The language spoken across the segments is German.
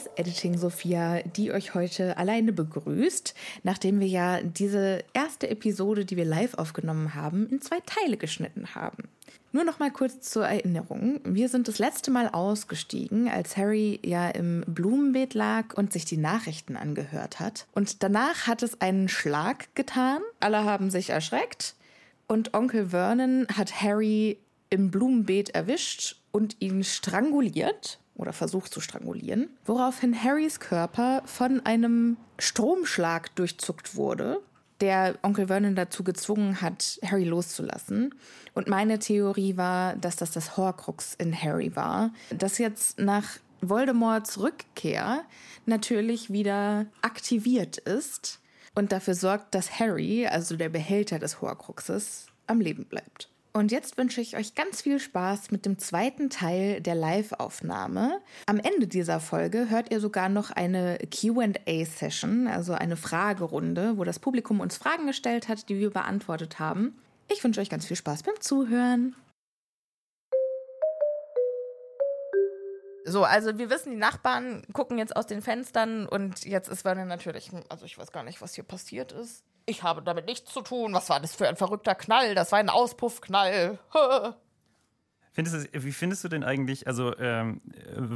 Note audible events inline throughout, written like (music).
Ist Editing Sophia, die euch heute alleine begrüßt, nachdem wir ja diese erste Episode, die wir live aufgenommen haben, in zwei Teile geschnitten haben. Nur noch mal kurz zur Erinnerung. Wir sind das letzte Mal ausgestiegen, als Harry ja im Blumenbeet lag und sich die Nachrichten angehört hat. Und danach hat es einen Schlag getan. Alle haben sich erschreckt. Und Onkel Vernon hat Harry im Blumenbeet erwischt und ihn stranguliert oder versucht zu strangulieren, woraufhin Harrys Körper von einem Stromschlag durchzuckt wurde, der Onkel Vernon dazu gezwungen hat, Harry loszulassen. Und meine Theorie war, dass das das Horcrux in Harry war, das jetzt nach Voldemorts Rückkehr natürlich wieder aktiviert ist und dafür sorgt, dass Harry, also der Behälter des Horcruxes, am Leben bleibt. Und jetzt wünsche ich euch ganz viel Spaß mit dem zweiten Teil der Live-Aufnahme. Am Ende dieser Folge hört ihr sogar noch eine QA-Session, also eine Fragerunde, wo das Publikum uns Fragen gestellt hat, die wir beantwortet haben. Ich wünsche euch ganz viel Spaß beim Zuhören. So, also wir wissen, die Nachbarn gucken jetzt aus den Fenstern und jetzt ist Vernon natürlich, also ich weiß gar nicht, was hier passiert ist. Ich habe damit nichts zu tun. Was war das für ein verrückter Knall? Das war ein Auspuffknall. (laughs) Findest du, wie findest du denn eigentlich, also ähm,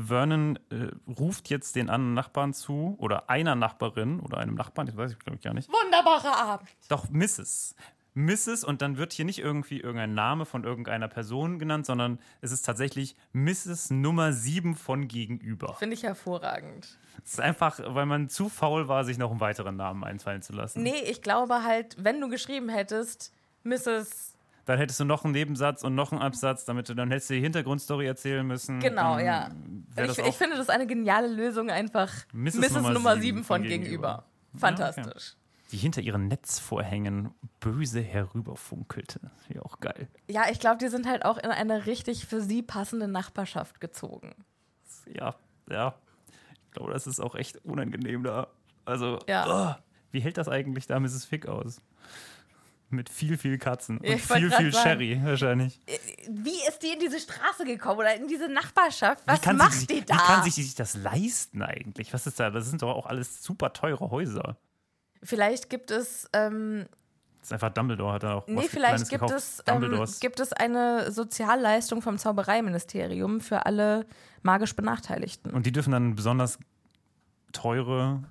Vernon äh, ruft jetzt den anderen Nachbarn zu oder einer Nachbarin oder einem Nachbarn, das weiß ich glaube ich gar nicht. Wunderbarer Abend. Doch, Mrs. Mrs. und dann wird hier nicht irgendwie irgendein Name von irgendeiner Person genannt, sondern es ist tatsächlich Mrs. Nummer 7 von gegenüber. Finde ich hervorragend. Es ist einfach, weil man zu faul war, sich noch einen weiteren Namen einfallen zu lassen. Nee, ich glaube halt, wenn du geschrieben hättest, Mrs. Dann hättest du noch einen Nebensatz und noch einen Absatz, damit du dann hättest du die Hintergrundstory erzählen müssen. Genau, ja. Ich, ich finde das eine geniale Lösung, einfach Mrs. Mrs. Nummer Nummer, sieben 7 von von gegenüber. gegenüber. Fantastisch. Die hinter ihren Netzvorhängen böse herüberfunkelte. Ja, auch geil. Ja, ich glaube, die sind halt auch in eine richtig für sie passende Nachbarschaft gezogen. Ja, ja. Ich glaube, das ist auch echt unangenehm da. Also, Ja. oh, wie hält das eigentlich da Mrs. Fick aus? Mit viel, viel Katzen und viel, viel sagen. Sherry wahrscheinlich. Wie ist die in diese Straße gekommen oder in diese Nachbarschaft? Was wie macht sie, die da? Wie kann sich sich das leisten eigentlich? Was ist da? Das sind doch auch alles super teure Häuser. Vielleicht gibt es, ähm, Das ist einfach Dumbledore hat da auch nee, vielleicht gibt es, ähm, gibt es eine Sozialleistung vom Zaubereiministerium für alle magisch Benachteiligten. und die dürfen dann besonders teure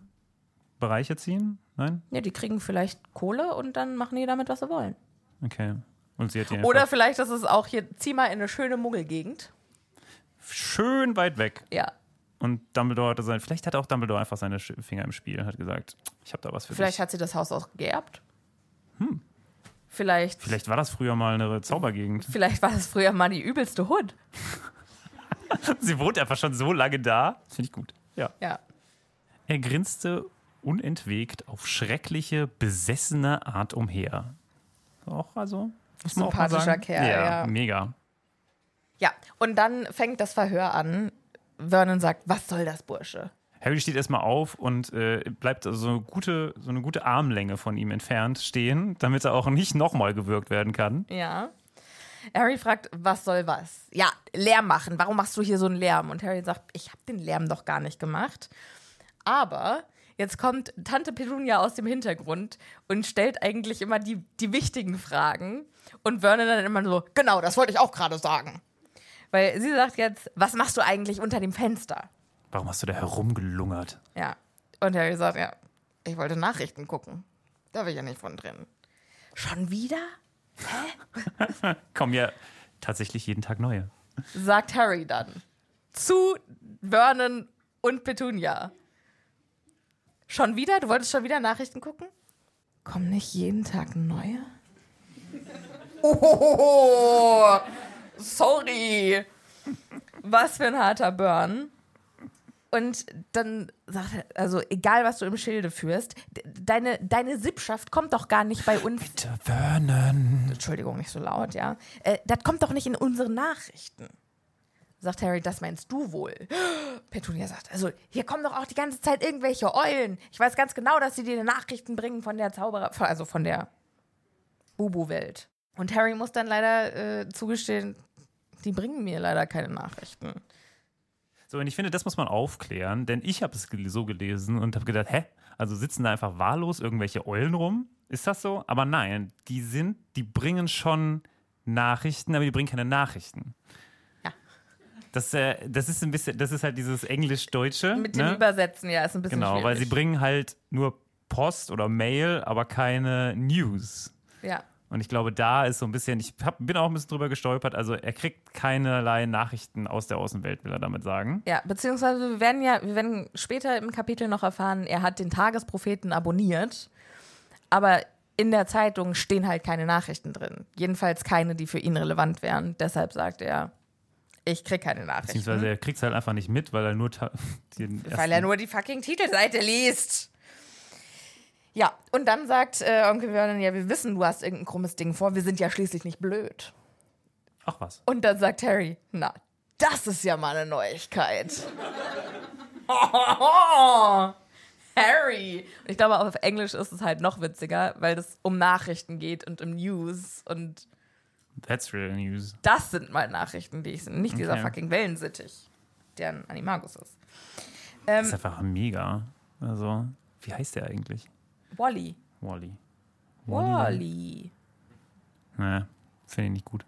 Bereiche ziehen? Nein? Ja, die kriegen vielleicht Kohle und dann machen die damit, was sie wollen. Okay. Und sie hat die Oder vielleicht ist es auch hier, zieh mal in eine schöne Muggelgegend. schön weit weg. Ja. Und Dumbledore hatte sein, vielleicht hat auch Dumbledore einfach seine Finger im Spiel, hat gesagt, ich habe da was für Vielleicht dich. hat sie das Haus auch geerbt. Hm. Vielleicht, vielleicht, Vielleicht war das früher mal eine Zaubergegend. war das früher mal die übelste Hood. (laughs) Sie wohnt einfach schon so lange da. Finde ich gut. Ja. Ja. Er grinste unentwegt auf schreckliche, besessene Art umher. Auch also Muss man auch mal Sympathischer sagen. Kerl, ja. mega. Ja, und dann fängt das Verhör an. Vernon sagt, was soll das, Bursche? Harry steht erstmal auf und äh, bleibt also so eine, gute, so eine gute Armlänge von ihm entfernt stehen, damit er auch nicht nochmal gewürgt werden kann. Ja. Harry fragt, was soll was? Ja, Lärm machen. Warum machst du hier so einen Lärm? Und Harry sagt, ich habe den Lärm doch gar nicht gemacht. Aber jetzt kommt Tante Petunia aus dem Hintergrund und stellt eigentlich immer die, die wichtigen Fragen. Und Vernon dann immer so, genau, das wollte ich auch gerade sagen. Weil sie sagt jetzt, was machst du eigentlich unter dem Fenster? Warum hast du da herumgelungert? Ja. Und Harry sagt, ja, ich wollte Nachrichten gucken. Da bin ich ja nicht von drin. Schon wieder? (laughs) Kommen ja tatsächlich jeden Tag neue. sagt Harry dann zu Vernon und Petunia. Schon wieder? Du wolltest schon wieder Nachrichten gucken? Kommen nicht jeden Tag neue? (laughs) Oh, sorry. Was für ein harter Burn. Und dann sagt er, also egal was du im Schilde führst, deine, deine Sippschaft kommt doch gar nicht bei uns. Bitte, Vernon. Entschuldigung, nicht so laut, ja. Äh, das kommt doch nicht in unsere Nachrichten. Sagt Harry, das meinst du wohl? (gasps) Petunia sagt, also hier kommen doch auch die ganze Zeit irgendwelche Eulen. Ich weiß ganz genau, dass sie dir Nachrichten bringen von der Zauberer, also von der Bubu-Welt. Und Harry muss dann leider äh, zugestehen, die bringen mir leider keine Nachrichten. So, und ich finde, das muss man aufklären, denn ich habe es so gelesen und habe gedacht, hä? Also sitzen da einfach wahllos irgendwelche Eulen rum? Ist das so? Aber nein, die sind, die bringen schon Nachrichten, aber die bringen keine Nachrichten. Ja. Das, äh, das ist ein bisschen, das ist halt dieses Englisch-Deutsche. Mit dem ne? Übersetzen, ja, ist ein bisschen Genau, schwierig. weil sie bringen halt nur Post oder Mail, aber keine News. Ja. Und ich glaube, da ist so ein bisschen, ich hab, bin auch ein bisschen drüber gestolpert, also er kriegt keinerlei Nachrichten aus der Außenwelt, will er damit sagen. Ja, beziehungsweise wir werden ja, wir werden später im Kapitel noch erfahren, er hat den Tagespropheten abonniert, aber in der Zeitung stehen halt keine Nachrichten drin. Jedenfalls keine, die für ihn relevant wären. Deshalb sagt er, ich krieg keine Nachrichten. Beziehungsweise er kriegt es halt einfach nicht mit, weil er nur (laughs) Weil er nur die fucking Titelseite liest. Ja, und dann sagt äh, Onkel Vernon, ja, wir wissen, du hast irgendein krummes Ding vor, wir sind ja schließlich nicht blöd. Ach was. Und dann sagt Harry, na, das ist ja mal eine Neuigkeit. (laughs) Harry. Und ich glaube, auf Englisch ist es halt noch witziger, weil es um Nachrichten geht und um News. Und That's real news. das sind mal Nachrichten, die ich sind. Nicht dieser Okay. fucking Wellensittich, der ein Animagus ist. Das Ähm, ist einfach mega. Also, wie heißt der eigentlich? Wally. Wally. Wally. Ne, finde ich nicht gut.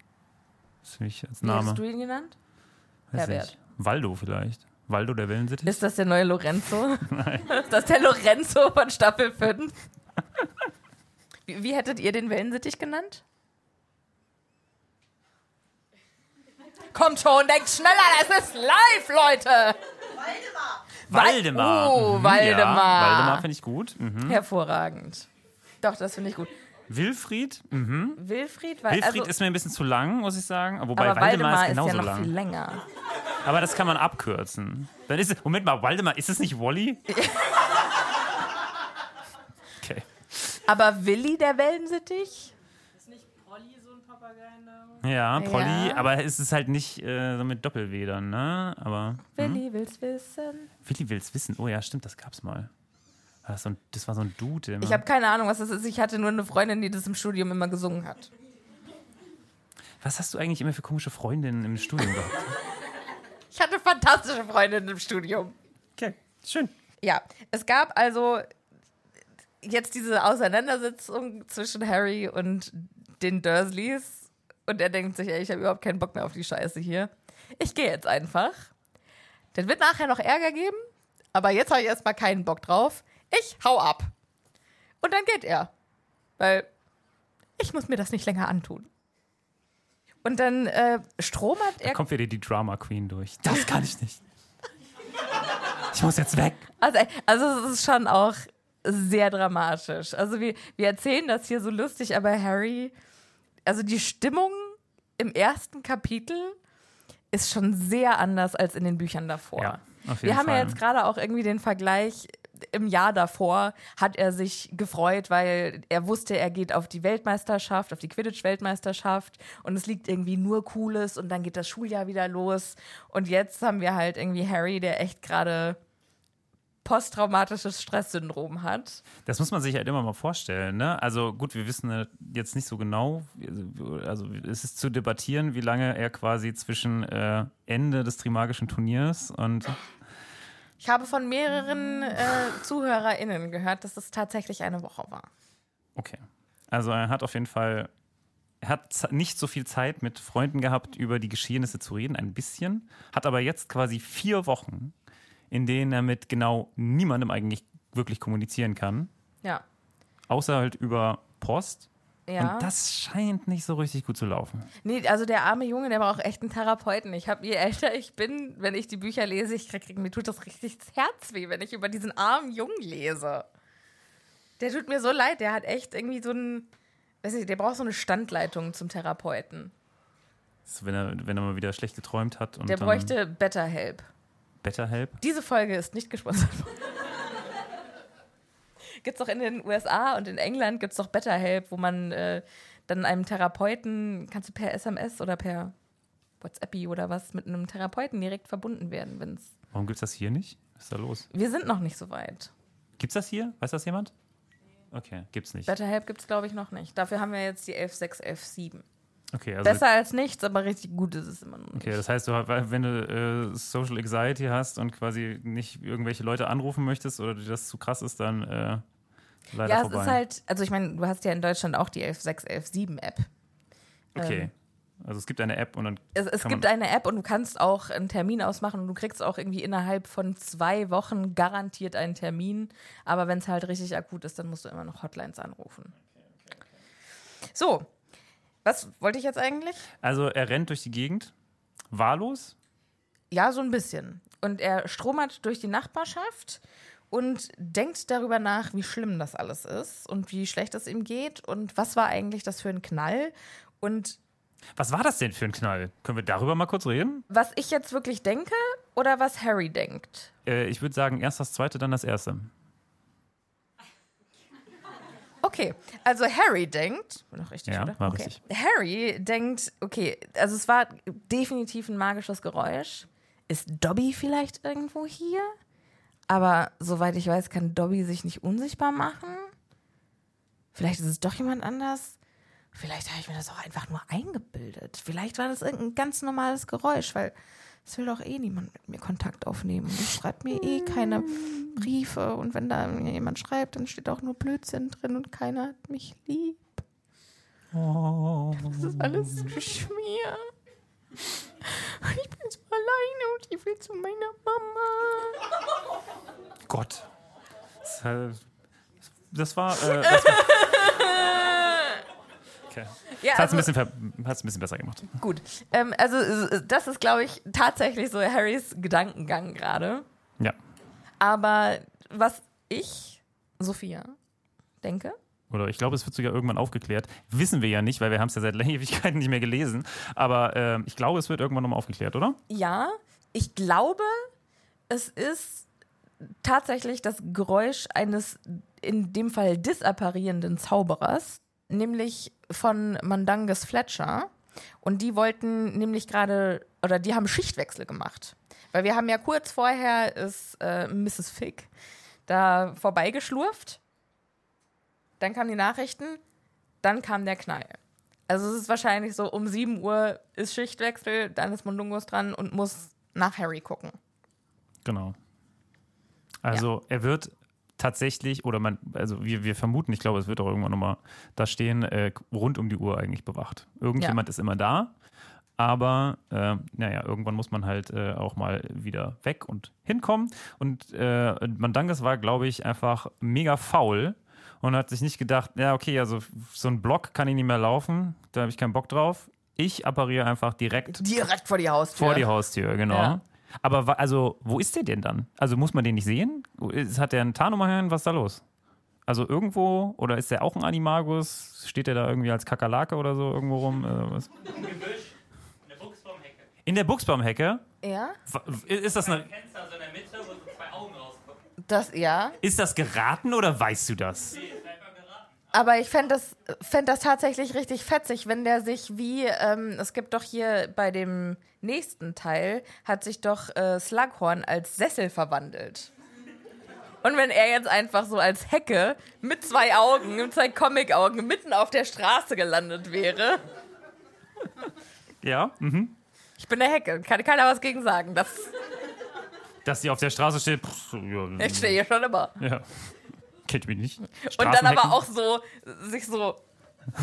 Das finde ich als Wie Name. hast du ihn genannt? Weiß Herbert. Waldo vielleicht. Waldo der Wellensittich? Ist das der neue Lorenzo? (laughs) Ist das der Lorenzo von Staffel 5? Wie, wie hättet ihr den Wellensittich genannt? Kommt schon, denkt schneller, es ist live, Leute! Waldemar. Oh, Mhm, Waldemar. Ja, Waldemar finde ich gut. Mhm. Hervorragend. Doch, das finde ich gut. Wilfried? Mhm. Wilfried war Wilfried also, ist mir ein bisschen zu lang, muss ich sagen. Wobei aber Waldemar, Waldemar ist ist, ja genauso noch lang. viel länger. Aber das kann man abkürzen. Dann ist Moment mal, Waldemar, ist es nicht Wally? (laughs) Okay. Aber Willi, der Wellensittich? Ja, Polly, Ja. aber es ist halt nicht äh, so mit Doppel-W dann, ne? Aber Willi will's wissen. Willi will's wissen. Oh ja, stimmt, das gab's mal. Das, so ein, das war so ein Dude. Immer. Ich habe keine Ahnung, was das ist. Ich hatte nur eine Freundin, die das im Studium immer gesungen hat. Was hast du eigentlich immer für komische Freundinnen im Studium gehabt? (laughs) Ich hatte fantastische Freundinnen im Studium. Okay, schön. Ja, es gab also jetzt diese Auseinandersetzung zwischen Harry und den Dursleys. Und er denkt sich, ey, ich habe überhaupt keinen Bock mehr auf die Scheiße hier. Ich gehe jetzt einfach. Dann wird nachher noch Ärger geben, aber jetzt habe ich erstmal keinen Bock drauf. Ich hau ab. Und dann geht er. Weil ich muss mir das nicht länger antun. Und dann äh, stromert Da er kommt wieder die Drama Queen durch. Das kann ich nicht. Ich muss jetzt weg. Also, also es ist schon auch sehr dramatisch. Also wir, wir erzählen das hier so lustig, aber Harry, also die Stimmung im ersten Kapitel ist schon sehr anders als in den Büchern davor. Ja, wir haben ja Fall. jetzt gerade auch irgendwie den Vergleich im Jahr davor hat er sich gefreut, weil er wusste, er geht auf die Weltmeisterschaft, auf die Quidditch-Weltmeisterschaft und es liegt irgendwie nur Cooles und dann geht das Schuljahr wieder los. Und jetzt haben wir halt irgendwie Harry, der echt gerade posttraumatisches Stresssyndrom hat. Das muss man sich halt immer mal vorstellen. Ne? Also gut, wir wissen jetzt nicht so genau, also es ist zu debattieren, wie lange er quasi zwischen äh, Ende des Trimagischen Turniers und ich habe von mehreren äh, ZuhörerInnen gehört, dass es tatsächlich eine Woche war. Okay. Also er hat auf jeden Fall, er hat nicht so viel Zeit mit Freunden gehabt, über die Geschehnisse zu reden, ein bisschen, hat aber jetzt quasi vier Wochen, in denen er mit genau niemandem eigentlich wirklich kommunizieren kann. Ja. Außer halt über Post. Ja. Und das scheint nicht so richtig gut zu laufen. Nee, also der arme Junge, der braucht echt einen Therapeuten. Ich habe, je älter ich bin, wenn ich die Bücher lese, ich krieg, krieg, mir tut das richtig das Herz weh, wenn ich über diesen armen Jungen lese. Der tut mir so leid, der hat echt irgendwie so ein, weiß nicht, der braucht so eine Standleitung zum Therapeuten. Wenn, er, wenn er mal wieder schlecht geträumt hat. Und der bräuchte BetterHelp. BetterHelp? Diese Folge ist nicht gesponsert (laughs) gibt es doch in den USA und in England gibt es doch BetterHelp, wo man äh, dann einem Therapeuten, kannst du per SMS oder per WhatsApp oder was, mit einem Therapeuten direkt verbunden werden, wenn's. Warum gibt es das hier nicht? Was ist da los? Wir sind noch nicht so weit. Gibt es das hier? Weiß das jemand? Okay, gibt's nicht. BetterHelp gibt es, glaube ich, noch nicht. Dafür haben wir jetzt die 11.6, 11.7. Okay, also Besser als nichts, aber richtig gut ist es immer noch nicht. Okay, das heißt, wenn du äh, Social Anxiety hast und quasi nicht irgendwelche Leute anrufen möchtest oder dir das zu krass ist, dann äh, leider ja, vorbei. es ist halt, also ich meine, du hast ja in Deutschland auch die 11.6, 11.7 App. Okay. ähm, also es gibt eine App und dann. Es, es gibt eine App und du kannst auch einen Termin ausmachen und du kriegst auch irgendwie innerhalb von zwei Wochen garantiert einen Termin. Aber wenn es halt richtig akut ist, dann musst du immer noch Hotlines anrufen. So, was wollte ich jetzt eigentlich? Also er rennt durch die Gegend, wahllos. Ja, so ein bisschen. Und er stromert durch die Nachbarschaft und denkt darüber nach, wie schlimm das alles ist und wie schlecht es ihm geht und was war eigentlich das für ein Knall. Und Was war das denn für ein Knall? Können wir darüber mal kurz reden? was ich jetzt wirklich denke oder was Harry denkt. Äh, ich würde sagen, erst das zweite, dann das erste. Okay, also Harry denkt, war noch richtig, Ja, oder? war okay. richtig. Harry denkt, okay, also es war definitiv ein magisches Geräusch. Ist Dobby vielleicht irgendwo hier? Aber soweit ich weiß, kann Dobby sich nicht unsichtbar machen. Vielleicht ist es doch jemand anders. Vielleicht habe ich mir das auch einfach nur eingebildet. Vielleicht war das irgendein ganz normales Geräusch, weil es will doch eh niemand mit mir Kontakt aufnehmen. Ich schreibe mir eh keine Briefe. Und wenn da mir jemand schreibt, dann steht auch nur Blödsinn drin und keiner hat mich lieb. Das ist alles zu schwer. Und ich bin so alleine und ich will zu meiner Mama. Gott. Das, äh, das war. Äh, das war (laughs) okay. Ja, Das hat es ein, also, ein bisschen besser gemacht. gut. Ähm, also, äh, das ist, glaube ich, tatsächlich so Harrys Gedankengang gerade. Ja. Aber was ich, Sophia, denke, Oder ich glaube, es wird sogar irgendwann aufgeklärt. Wissen wir ja nicht, weil wir haben es ja seit (laughs) Ewigkeiten nicht mehr gelesen. Aber ähm, ich glaube, es wird irgendwann nochmal aufgeklärt, oder? ja, ich glaube, es ist tatsächlich das Geräusch eines in dem Fall disapparierenden Zauberers, nämlich von Mandanges Fletcher. Und die wollten nämlich gerade, oder die haben Schichtwechsel gemacht. Weil wir haben ja kurz vorher ist äh, Mrs. Fick da vorbeigeschlurft. Dann kamen die Nachrichten, dann kam der Knall. Also es ist wahrscheinlich so, um 7 Uhr ist Schichtwechsel, dann ist Mundungus dran und muss nach Harry gucken. Genau. Also er wird tatsächlich, oder man, also wir, wir vermuten, ich glaube, es wird auch irgendwann nochmal da stehen, äh, rund um die Uhr eigentlich bewacht. Irgendjemand ist immer da, aber äh, naja, irgendwann muss man halt äh, auch mal wieder weg und hinkommen. Und äh, Mandanges war, glaube ich, einfach mega faul und hat sich nicht gedacht, ja, okay, also so ein Block kann ich nicht mehr laufen, da habe ich keinen Bock drauf. Ich appariere einfach direkt Direkt vor die Haustür. vor die Haustür, genau. Ja. Aber also, wo ist der denn dann? Also muss man den nicht sehen? Hat der einen Tarnumhang? Was ist da los? Also irgendwo, oder ist der auch ein Animagus? Steht der da irgendwie als Kakerlake oder so irgendwo rum? Äh, was? Im Gebüsch, in der Buchsbaumhecke. In der Buchsbaumhecke? Ja? Ist das eine. Fenster so in der Mitte, wo so zwei Augen rausgucken. Das, ja. Ist das geraten oder weißt du das? Aber ich fände das, fänd das tatsächlich richtig fetzig, wenn der sich wie, ähm, es gibt doch hier bei dem nächsten Teil, hat sich doch äh, Slughorn als Sessel verwandelt. Und wenn er jetzt einfach so als Hecke mit zwei Augen, mit zwei Comic-Augen mitten auf der Straße gelandet wäre. Ja. Mhm. Ich bin der Hecke, kann keiner was gegen sagen. Das, Dass sie auf der Straße steht. Pff, ja, ich stehe hier schon immer. ja. Kennt mich nicht. Und dann aber auch so, sich so,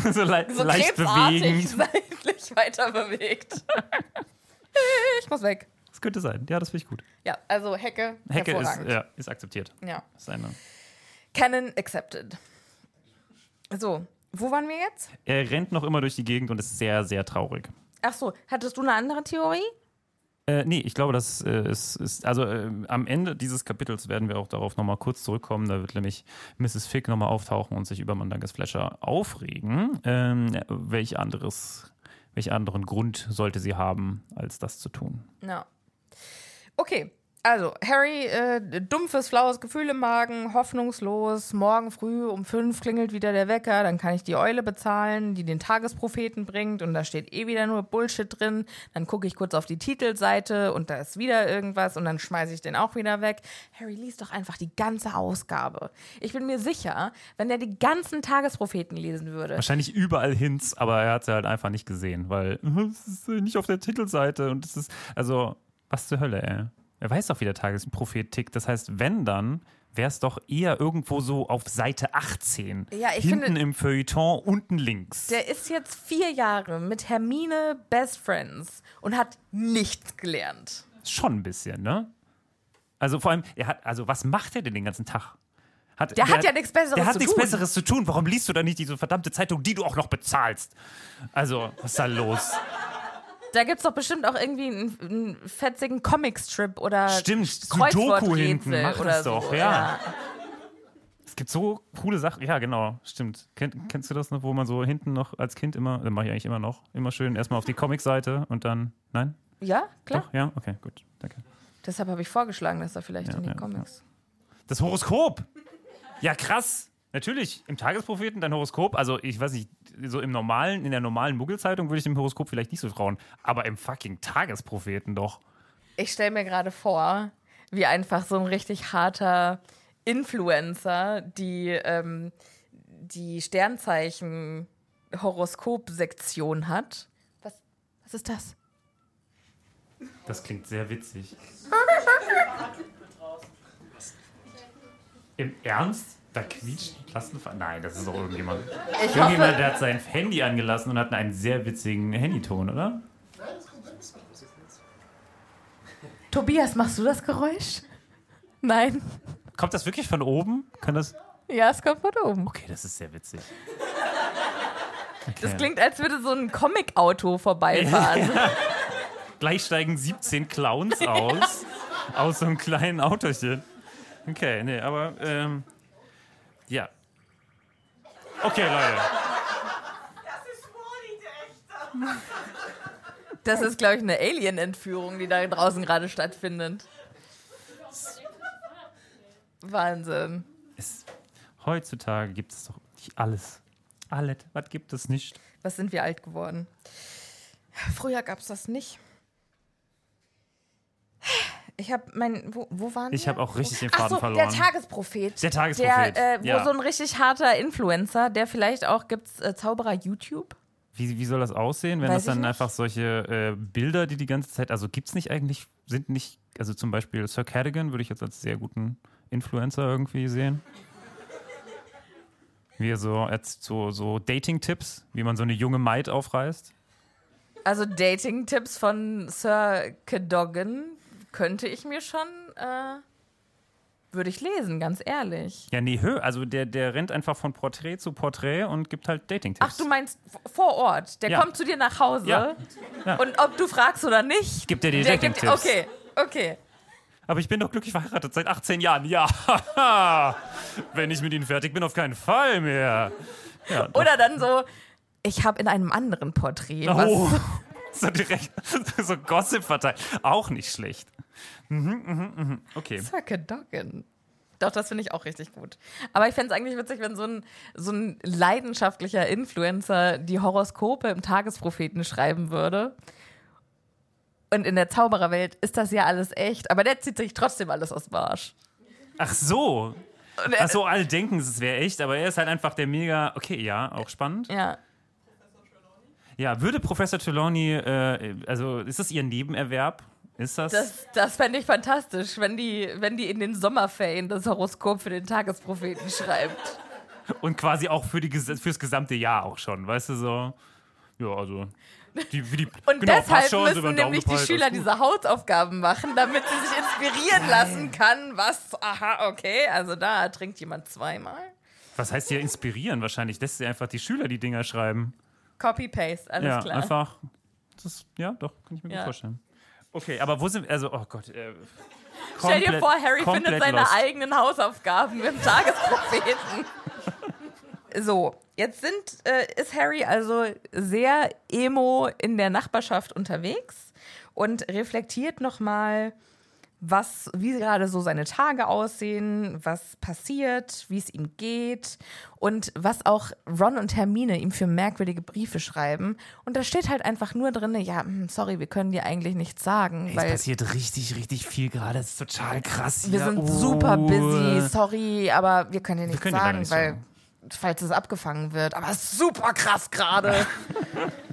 (laughs) so, le so leicht krebsartig (laughs) seitlich weiter bewegt. (laughs) ich muss weg. Das könnte sein. Ja, das finde ich gut. Ja, also Hecke, Hecke ist, ja, ist akzeptiert. ja. Ist eine. Canon accepted. So, wo waren wir jetzt? Er rennt noch immer durch die Gegend und ist sehr, sehr traurig. Ach so, hattest du eine andere Theorie? Äh, nee, ich glaube, das äh, ist, ist also äh, am Ende dieses Kapitels werden wir auch darauf nochmal kurz zurückkommen. Da wird nämlich Mrs. Fick nochmal auftauchen und sich über Mandanges Fletcher aufregen. Ähm, welch anderes, welch anderen Grund sollte sie haben, als das zu tun? Ja. Okay, also Harry, äh, dumpfes, flaues Gefühl im Magen, hoffnungslos. Morgen früh um fünf klingelt wieder der Wecker, dann kann ich die Eule bezahlen, die den Tagespropheten bringt und da steht eh wieder nur Bullshit drin. Dann gucke ich kurz auf die Titelseite und da ist wieder irgendwas und dann schmeiße ich den auch wieder weg. Harry liest doch einfach die ganze Ausgabe. Ich bin mir sicher, wenn er die ganzen Tagespropheten lesen würde, Wahrscheinlich überall Hints, aber er hat sie halt einfach nicht gesehen, weil (laughs) es ist nicht auf der Titelseite und es ist, also, was zur Hölle, ey. Er weiß doch, wie der Tagesprophet tickt. Das heißt, wenn dann, wäre es doch eher irgendwo so auf Seite 18. Ja, ich Hinten finde- im Feuilleton, unten links. Der ist jetzt vier Jahre mit Hermine Best Friends und hat nichts gelernt. Schon ein bisschen, ne? Also vor allem, er hat, also was macht er denn den ganzen Tag? Hat, Der hat ja nichts Besseres Der hat zu nichts tun. Besseres zu tun. Warum liest du da nicht diese verdammte Zeitung, die du auch noch bezahlst? Also, was ist da los? Da gibt's doch bestimmt auch irgendwie einen, einen fetzigen Comicstrip oder Stimmt, Sudoku hinten, mach oder das so. doch, ja. Es gibt so coole Sachen. Ja, genau, stimmt. Kenn, kennst du das noch, wo man so hinten noch als Kind immer, das mache ich eigentlich immer noch, immer schön erstmal auf die Comicseite und dann, nein? Ja, klar. Doch? Ja? Okay, gut, danke. Deshalb habe ich vorgeschlagen, dass er vielleicht Ja, in die ja, Comics. Das Horoskop. Ja, krass. Natürlich, im Tagespropheten dein Horoskop, also ich weiß nicht, so im normalen, in der normalen Muggelzeitung würde ich dem Horoskop vielleicht nicht so trauen, aber im fucking Tagespropheten doch. Ich stelle mir gerade vor, wie einfach so ein richtig harter Influencer die, ähm, die Sternzeichen-Horoskop-Sektion hat. Was, was ist das? Das klingt sehr witzig. (laughs) Im Ernst? Da quietscht ein Klassenfahrt? Nein, das ist doch irgendjemand. Ich Irgendjemand, hoffe, der hat sein Handy angelassen und hat einen sehr witzigen Handyton, oder? Tobias, machst du das Geräusch? Nein. Kommt das wirklich von oben? Kann das. Ja, es kommt von oben. Okay, das ist sehr witzig. Das Okay. klingt, als würde so ein Comic-Auto vorbeifahren. (laughs) Gleich steigen 17 Clowns aus. (laughs) aus so einem kleinen Autochen. Okay, nee, aber ähm, ja. Okay, Leute. Das ist, glaube ich, eine Alien-Entführung, die da draußen gerade stattfindet. Wahnsinn. Es, heutzutage gibt es doch nicht alles. Alles. Was gibt es nicht? Was sind wir alt geworden? Früher gab es das nicht. Ich habe mein, wo, wo waren Ich habe auch richtig den Ach Faden so, verloren. der Tagesprophet. Der Tagesprophet, Der, äh, wo ja. so ein richtig harter Influencer, der vielleicht auch, gibt's äh, Zauberer YouTube? Wie, wie soll das aussehen, wenn Weiß das dann nicht. einfach solche äh, Bilder, die die ganze Zeit, also gibt es nicht eigentlich, sind nicht, also zum Beispiel Sir Cadogan würde ich jetzt als sehr guten Influencer irgendwie sehen. Wie er so, so, so Dating-Tipps, wie man so eine junge Maid aufreißt. Also Dating-Tipps von Sir Cadogan könnte ich mir schon, äh, würde ich lesen, ganz ehrlich. Ja, nee, hö, also der, der rennt einfach von Porträt zu Porträt und gibt halt Dating-Tipps. Ach, du meinst vor Ort. Der Ja. kommt zu dir nach Hause. Ja. Ja. Und ob du fragst oder nicht. Gibt er dir Dating-Tipps. Okay, okay. Aber ich bin doch glücklich verheiratet seit 18 Jahren. Ja, (laughs) wenn ich mit Ihnen fertig bin, auf keinen Fall mehr. Ja. Oder dann so, ich habe in einem anderen Porträt was. Oh, (laughs) so direkt (laughs) so Gossip verteilt. Auch nicht schlecht. Mhm, mhm, mhm. Okay. Sir Cadogan. Doch, das finde ich auch richtig gut. Aber ich fände es eigentlich witzig, wenn so ein, so ein leidenschaftlicher Influencer die Horoskope im Tagespropheten schreiben würde. Und in der Zaubererwelt ist das ja alles echt, aber der zieht sich trotzdem alles aus dem Arsch. Ach so. Ach so, alle denken, es wäre echt, aber er ist halt einfach der mega. Okay, ja, auch spannend. Ja. Ja, würde Professor Trelawney, äh, also ist das ihr Nebenerwerb? Ist das? Das, das fände ich fantastisch, wenn die, wenn die in den Sommerferien das Horoskop für den Tagespropheten schreibt. Und quasi auch für die, fürs gesamte Jahr auch schon, weißt du so? Ja, also. Die, die, Und genau, deshalb müssen nämlich die Schüler diese Hausaufgaben machen, damit sie sich inspirieren lassen kann, was, aha, okay, also da trinkt jemand zweimal. Was heißt hier inspirieren? Wahrscheinlich lässt sie einfach die Schüler die Dinger schreiben. Copy-Paste, alles ja, klar. einfach. Das, ja, doch, kann ich mir Ja. gut vorstellen. Okay, aber wo sind also, oh Gott. Äh, Stell dir komplett- vor, Harry findet komplett seine lost. eigenen Hausaufgaben im Tagespropheten. (laughs) so, jetzt sind, äh, ist Harry also sehr emo in der Nachbarschaft unterwegs und reflektiert nochmal, was, wie gerade so seine Tage aussehen, was passiert, wie es ihm geht und was auch Ron und Hermine ihm für merkwürdige Briefe schreiben. Und da steht halt einfach nur drin, ja, hm, sorry, wir können dir eigentlich nichts sagen, Es weil passiert richtig, richtig viel gerade. Es ist total krass. wir hier. sind Oh. super busy, sorry, aber wir können dir nichts können sagen, nichts weil sagen. falls es abgefangen wird. Aber es ist super krass gerade. (laughs)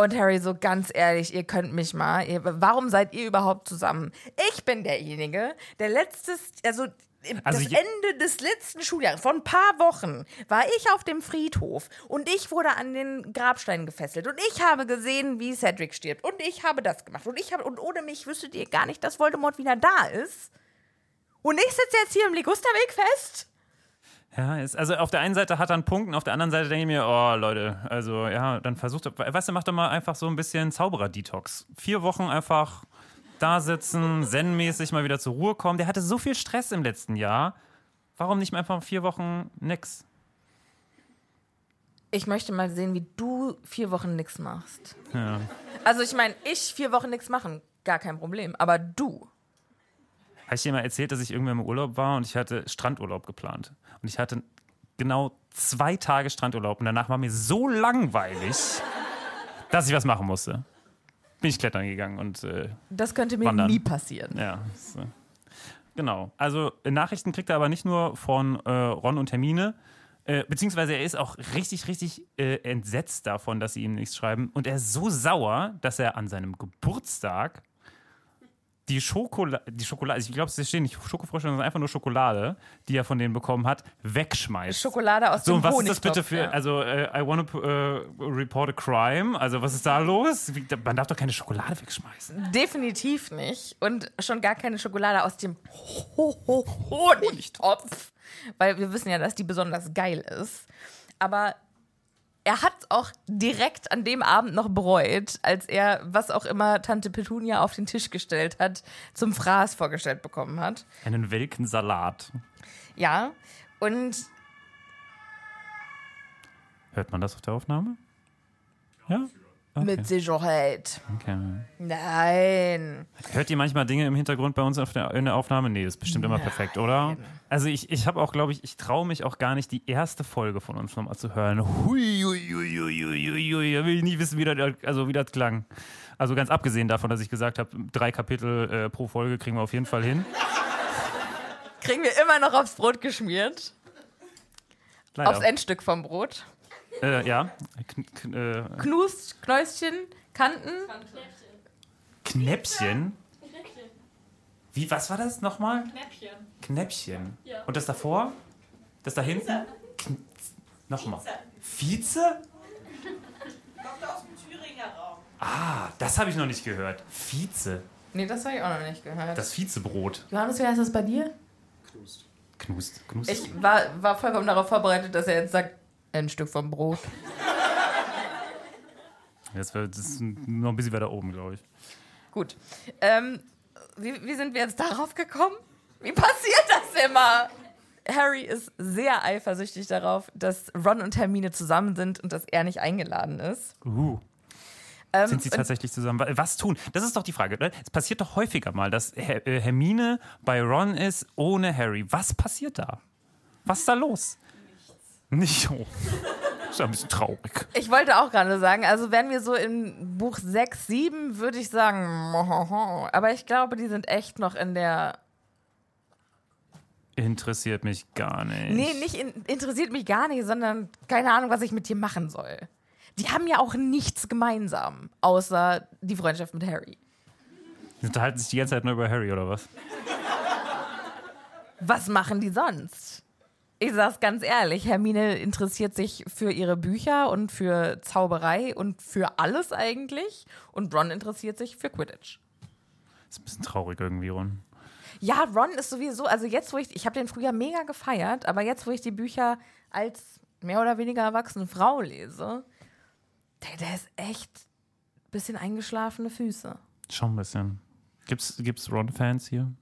Und Harry so ganz ehrlich, ihr könnt mich mal. Ihr, warum seid ihr überhaupt zusammen? Ich bin derjenige, der letztes, also Also das Ende des letzten Schuljahres, vor ein paar Wochen, war ich auf dem Friedhof und ich wurde an den Grabstein gefesselt und ich habe gesehen, wie Cedric stirbt und ich habe das gemacht und ich habe und ohne mich wüsstet ihr gar nicht, dass Voldemort wieder da ist. Und ich sitze jetzt hier im Ligusterweg fest. Ja, ist, also auf der einen Seite hat er einen Punkt und auf der anderen Seite denke ich mir, oh Leute, also ja, dann versucht er, weißt du, mach doch mal einfach so ein bisschen Zauberer-Detox. Vier Wochen einfach da sitzen, zen-mäßig mal wieder zur Ruhe kommen. Der hatte so viel Stress im letzten Jahr. Warum nicht mal einfach vier Wochen nix? Ich möchte mal sehen, wie du vier Wochen nichts machst. Ja. Also ich meine, ich vier Wochen nichts machen, gar kein Problem. Aber du. Habe ich dir mal erzählt, dass ich irgendwann im Urlaub war und ich hatte Strandurlaub geplant. Und ich hatte genau zwei Tage Strandurlaub und danach war mir so langweilig, (laughs) dass ich was machen musste. Bin ich klettern gegangen und äh, Das könnte mir Wandern. nie passieren. ja. So. Genau. Also Nachrichten kriegt er aber nicht nur von äh, Ron und Hermine, äh, beziehungsweise er ist auch richtig, richtig äh, entsetzt davon, dass sie ihm nichts schreiben. Und er ist so sauer, dass er an seinem Geburtstag die Schokolade, die Schokolade, ich glaube, es steht nicht Schokofrösche, sondern einfach nur Schokolade, die er von denen bekommen hat, wegschmeißt. Schokolade aus So, dem und was ist das Honigtopf, bitte für, ja. also, äh, I want to äh, report a crime? Also, was ist da los? Wie, man darf doch keine Schokolade wegschmeißen. Definitiv nicht. Und schon gar keine Schokolade aus dem Ho Ho Honigtopf. Weil wir wissen ja, dass die besonders geil ist. Aber er hat auch direkt an dem Abend noch bereut, als er, was auch immer Tante Petunia auf den Tisch gestellt hat, zum Fraß vorgestellt bekommen hat. Einen welken Salat. Ja, und Hört man das auf der Aufnahme? Ja? Okay. mit Sicherheit. okay. Nein. Hört ihr manchmal Dinge im Hintergrund bei uns der, in der Aufnahme? Nee, das ist bestimmt immer perfekt, oder? Also ich, ich habe auch, glaube ich, ich traue mich auch gar nicht, die erste Folge von uns nochmal zu hören. Hui, hui, hui, hui, hui, hui. Da will ich nie wissen, wie das, also wie das klang. Also ganz abgesehen davon, dass ich gesagt habe, drei Kapitel äh, pro Folge kriegen wir auf jeden Fall hin. Kriegen wir immer noch aufs Brot geschmiert. Leider. Aufs Endstück vom Brot. Äh, ja. Kn kn äh, Knust, Knäuschen, Kanten. Knäppchen? Wie, was war das nochmal? Knäppchen. Knäppchen. Ja. Und das davor? Das da hinten? Nochmal. Vize? Kommt aus dem Thüringer Raum. Ah, das habe ich noch nicht gehört. Vize. Nee, das habe ich auch noch nicht gehört. Das Vizebrot. Johannes, wie heißt das bei dir? Knust. Knust. Ich war, war vollkommen darauf vorbereitet, dass er jetzt sagt, ein Stück vom Brot. Das, wär, das ist noch ein bisschen weiter oben, glaube ich. Gut. Ähm, wie, wie sind wir jetzt darauf gekommen? Wie passiert das immer? Harry ist sehr eifersüchtig darauf, dass Ron und Hermine zusammen sind und dass er nicht eingeladen ist. Uh. Ähm, Sind sie tatsächlich zusammen? Wa- Was tun? Das ist doch die Frage. Oder? Es passiert doch häufiger mal, dass äh, Hermine bei Ron ist ohne Harry. Was passiert da? Was ist da los? Nicht. Oh. Ist ja ein bisschen traurig. Ich wollte auch gerade sagen, also wären wir so in Buch 6, 7, würde ich sagen, (laughs) aber ich glaube, die sind echt noch in der. Interessiert mich gar nicht. Nee, nicht in, interessiert mich gar nicht, sondern keine Ahnung, was ich mit dir machen soll. Die haben ja auch nichts gemeinsam, außer die Freundschaft mit Harry. Die unterhalten sich die ganze Zeit nur über Harry oder was? Was machen die sonst? Ich sag's ganz ehrlich, Hermine interessiert sich für ihre Bücher und für Zauberei und für alles eigentlich. Und Ron interessiert sich für Quidditch. Ist ein bisschen traurig irgendwie, Ron. Ja, Ron ist sowieso, also jetzt, wo ich, ich habe den früher mega gefeiert, aber jetzt, wo ich die Bücher als mehr oder weniger erwachsene Frau lese, der, der ist echt ein bisschen eingeschlafene Füße. Schon ein bisschen. Gibt's, gibt's Ron-Fans hier?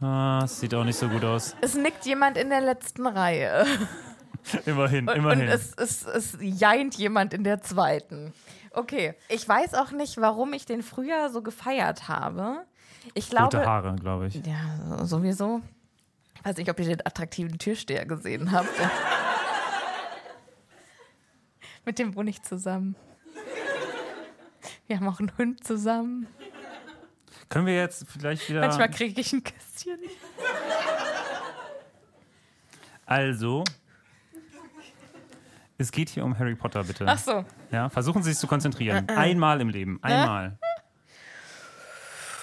Ah, es sieht auch nicht so gut aus. Es nickt jemand in der letzten Reihe. (laughs) Immerhin, Und, immerhin. und es, es, es jeint jemand in der zweiten. Okay. Ich weiß auch nicht, warum ich den früher so gefeiert habe. Ich glaube. Rote Haare, glaube ich. Ja, sowieso. Ich weiß nicht, ob ihr den attraktiven Türsteher gesehen habt. (laughs) Mit dem wohne ich zusammen. Wir haben auch einen Hund zusammen. Können wir jetzt vielleicht wieder. Manchmal kriege ich ein Küsschen. Also. Es geht hier um Harry Potter, bitte. Ach so. Ja, versuchen Sie sich zu konzentrieren. Einmal im Leben. Einmal.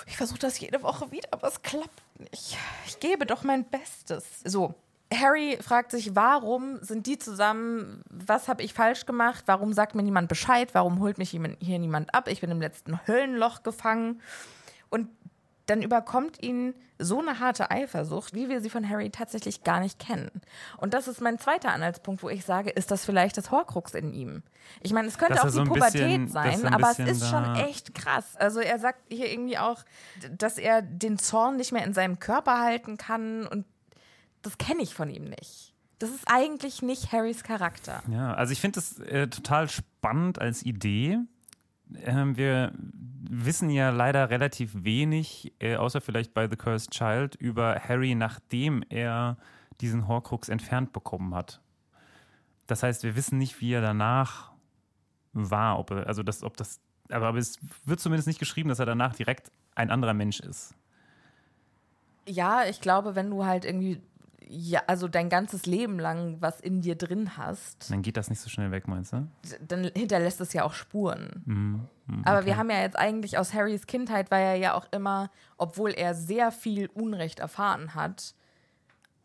Ich versuche das jede Woche wieder, aber es klappt nicht. Ich gebe doch mein Bestes. So, Harry fragt sich, warum sind die zusammen? Was habe ich falsch gemacht? Warum sagt mir niemand Bescheid? Warum holt mich hier niemand ab? Ich bin im letzten Höllenloch gefangen. Und dann überkommt ihn so eine harte Eifersucht, wie wir sie von Harry tatsächlich gar nicht kennen. Und das ist mein zweiter Anhaltspunkt, wo ich sage, ist das vielleicht das Horcrux in ihm? Ich meine, es könnte auch die so ein Pubertät bisschen- sein, er ein aber es ist schon echt krass. Also er sagt hier irgendwie auch, dass er den Zorn nicht mehr in seinem Körper halten kann und das kenne ich von ihm nicht. Das ist eigentlich nicht Harrys Charakter. Ja, also ich finde es äh, total spannend als Idee. Ähm, wir wissen ja leider relativ wenig, äh, außer vielleicht bei The Cursed Child, über Harry, nachdem er diesen Horcrux entfernt bekommen hat. Das heißt, wir wissen nicht, wie er danach war, ob er, also das, ob das, aber, aber es wird zumindest nicht geschrieben, dass er danach direkt ein anderer Mensch ist. Ja, ich glaube, wenn du halt irgendwie, ja, also dein ganzes Leben lang was in dir drin hast, Dann geht das nicht so schnell weg, meinst du? dann hinterlässt es ja auch Spuren. Mhm, Aber wir haben ja jetzt eigentlich aus Harrys Kindheit, war er ja auch immer, obwohl er sehr viel Unrecht erfahren hat,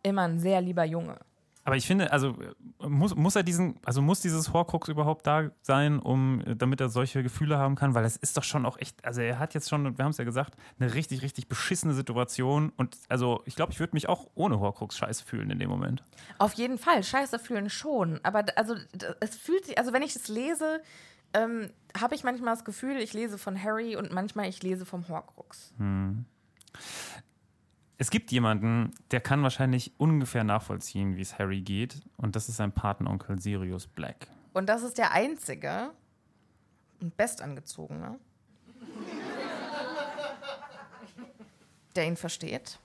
immer ein sehr lieber Junge. Aber ich finde, also muss, muss er diesen, also muss dieses Horcrux überhaupt da sein, um, damit er solche Gefühle haben kann? Weil es ist doch schon auch echt, also er hat jetzt schon, wir haben es ja gesagt, eine richtig, richtig beschissene Situation. Und also ich glaube, ich würde mich auch ohne Horcrux scheiße fühlen in dem Moment. Auf jeden Fall, scheiße fühlen schon. Aber also es fühlt sich, also wenn ich es lese, ähm, habe ich manchmal das Gefühl, ich lese von Harry und manchmal ich lese vom Horcrux. Es gibt jemanden, der kann wahrscheinlich ungefähr nachvollziehen, wie es Harry geht. Und das ist sein Patenonkel Sirius Black. Und das ist der einzige und bestangezogene, der ihn versteht.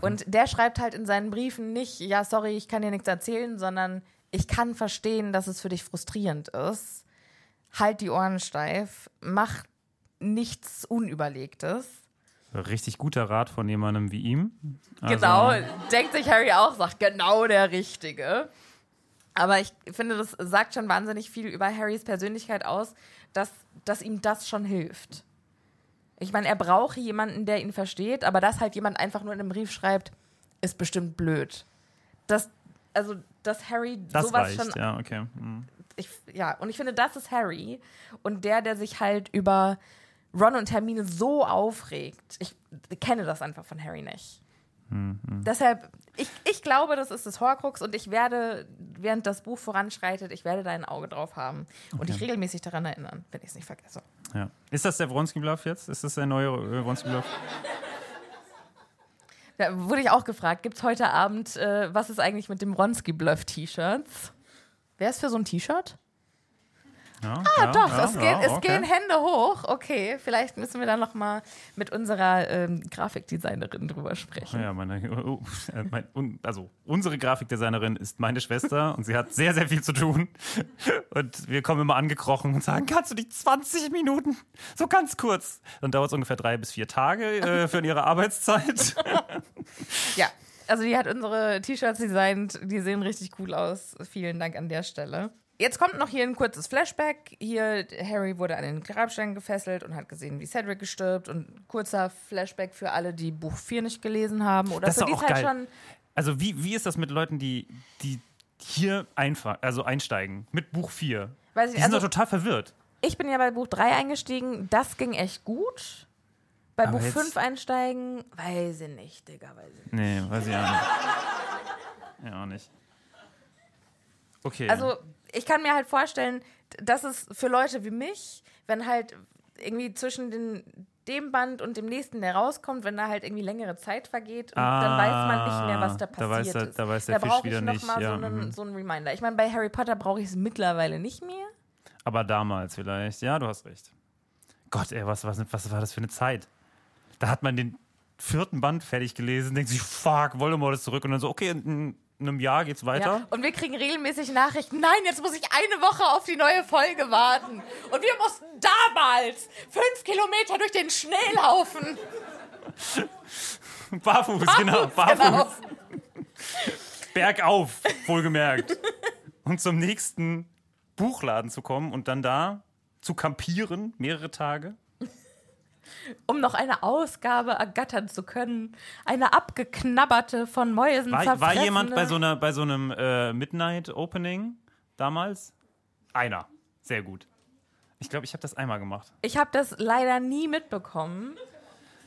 Und der schreibt halt in seinen Briefen nicht, ja, sorry, ich kann dir nichts erzählen, sondern ich kann verstehen, dass es für dich frustrierend ist. Halt die Ohren steif, mach nichts Unüberlegtes. Richtig guter Rat von jemandem wie ihm. Also, Genau, denkt sich Harry auch, sagt genau der Richtige. Aber ich finde, das sagt schon wahnsinnig viel über Harrys Persönlichkeit aus, dass, dass ihm das schon hilft. Ich meine, er braucht jemanden, der ihn versteht, aber dass halt jemand einfach nur in einem Brief schreibt, ist bestimmt blöd. Das, also, dass Harry Das sowas reicht, schon ja, okay. Hm. ich, ja, und ich finde, das ist Harry. Und der, der sich halt über Ron und Hermine so aufregt. Ich kenne das einfach von Harry nicht. Deshalb, ich, ich glaube, das ist das Horcrux und ich werde, während das Buch voranschreitet, ich werde da ein Auge drauf haben und dich regelmäßig daran erinnern, wenn ich es nicht vergesse. Ja. Ist das der Wronski-Bluff jetzt? Ist das der neue äh, Wronski-Bluff? Da wurde ich auch gefragt, gibt es heute Abend, äh, was ist eigentlich mit dem Ronski-Bluff-T-Shirts? Wer ist für so ein T-Shirt? Ja, Ah, ja, doch, ja, es, gehen, es okay. gehen Hände hoch. Okay, vielleicht müssen wir dann noch mal mit unserer ähm, Grafikdesignerin drüber sprechen. Ja, meine, oh, (laughs) äh, mein, un, also unsere Grafikdesignerin ist meine Schwester und sie hat sehr, sehr viel zu tun. (laughs) Und wir kommen immer angekrochen und sagen, kannst du nicht 20 Minuten, so ganz kurz. Dann dauert es ungefähr drei bis vier Tage äh, für ihre Arbeitszeit. (laughs) Ja, also die hat unsere T-Shirts designt, die sehen richtig cool aus. Vielen Dank an der Stelle. Jetzt kommt noch hier ein kurzes Flashback. Hier, Harry wurde an den Grabstein gefesselt und hat gesehen, wie Cedric gestirbt. Und kurzer Flashback für alle, die Buch 4 nicht gelesen haben. Oder Das ist für die es halt schon. Also wie, wie ist das mit Leuten, die, die hier einfach, also einsteigen mit Buch 4? Weiß ich Die sind also- doch total verwirrt. Ich bin ja bei Buch 3 eingestiegen. Das ging echt gut. Bei Aber Buch jetzt- 5 einsteigen, weiß ich nicht, Digga, weiß ich nicht. Nee, weiß ich auch nicht. Ja, auch nicht. Okay. Also, ich kann mir halt vorstellen, dass es für Leute wie mich, wenn halt irgendwie zwischen den, dem Band und dem nächsten, der rauskommt, wenn da halt irgendwie längere Zeit vergeht und dann weiß man nicht mehr, was da Ah, da passiert weiß der- ist. da weiß der Fisch brauche wieder ich noch nicht, mal ja, so, einen, mhm. so einen Reminder. Ich meine, bei Harry Potter brauche ich es mittlerweile nicht mehr. Aber damals vielleicht. Ja, du hast recht. Gott, ey, was, was, was war das für eine Zeit? Da hat man den vierten Band fertig gelesen, denkt sich, fuck, Voldemort ist zurück. Und dann so, okay, in einem Jahr geht's weiter. Ja. Und wir kriegen regelmäßig Nachrichten, nein, jetzt muss ich eine Woche auf die neue Folge warten. Und wir mussten damals fünf Kilometer durch den Schnee laufen. (laughs) Barfuß, genau, barfuß. Genau. Bergauf, wohlgemerkt. und zum nächsten Buchladen zu kommen und dann da zu kampieren, mehrere Tage. Um noch eine Ausgabe ergattern zu können. Eine abgeknabberte, von Mäusen War, war jemand bei so, einer, bei so einem äh, Midnight-Opening damals? Einer. Sehr gut. Ich glaube, ich habe das einmal gemacht. Ich habe das leider nie mitbekommen.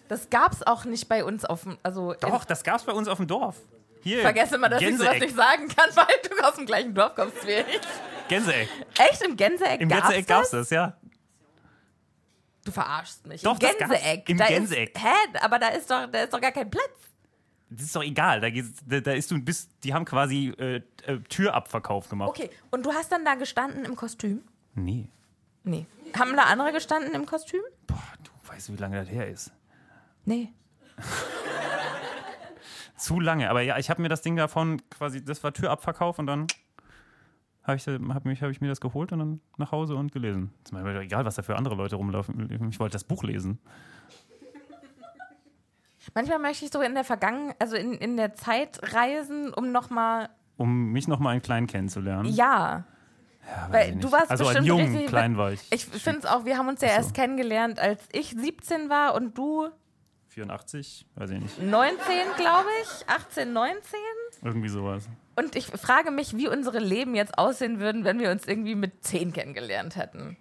Das gab's auch nicht bei uns auf dem. Also Doch, das gab es bei uns auf dem Dorf. Hier. Ich vergesse immer, dass ich sowas Gänseeck. nicht sagen kann, weil du aus dem gleichen Dorf kommst wie ich. Gänseeck. Echt? Im Gänseeck Im gab's Gänseeck gab es das? das, ja. Du verarschst mich. Doch, Im. Gänseeck. Im da Gänseeck. Ist, hä? Aber da ist doch, da ist doch gar kein Platz. Das ist doch egal. Da, da, da ist du bist, die haben quasi äh, äh, Türabverkauf gemacht. Okay, und du hast dann da gestanden im Kostüm? Nee. Nee. Haben da andere gestanden im Kostüm? Boah, du weißt, wie lange das her ist. Nee. (laughs) Zu lange. Aber ja, ich habe mir das Ding davon quasi, das war Türabverkauf und dann habe ich, hab mich, hab ich mir das geholt und dann nach Hause und gelesen. Ist mir egal, was da für andere Leute rumlaufen. Ich wollte das Buch lesen. Manchmal möchte ich so in der Vergangenheit, also in, in der Zeit reisen, um nochmal. Um mich noch mal einen Kleinen kennenzulernen. Ja. Ja, Weil du warst also bestimmt jungen richtig- Kleinen war ich. Ich finde es auch, wir haben uns ja so. erst kennengelernt, als ich 17 war und du 84? Weiß ich nicht. 19, glaube ich. 18, 19. Irgendwie sowas. Und ich frage mich, wie unsere Leben jetzt aussehen würden, wenn wir uns irgendwie mit 10 kennengelernt hätten.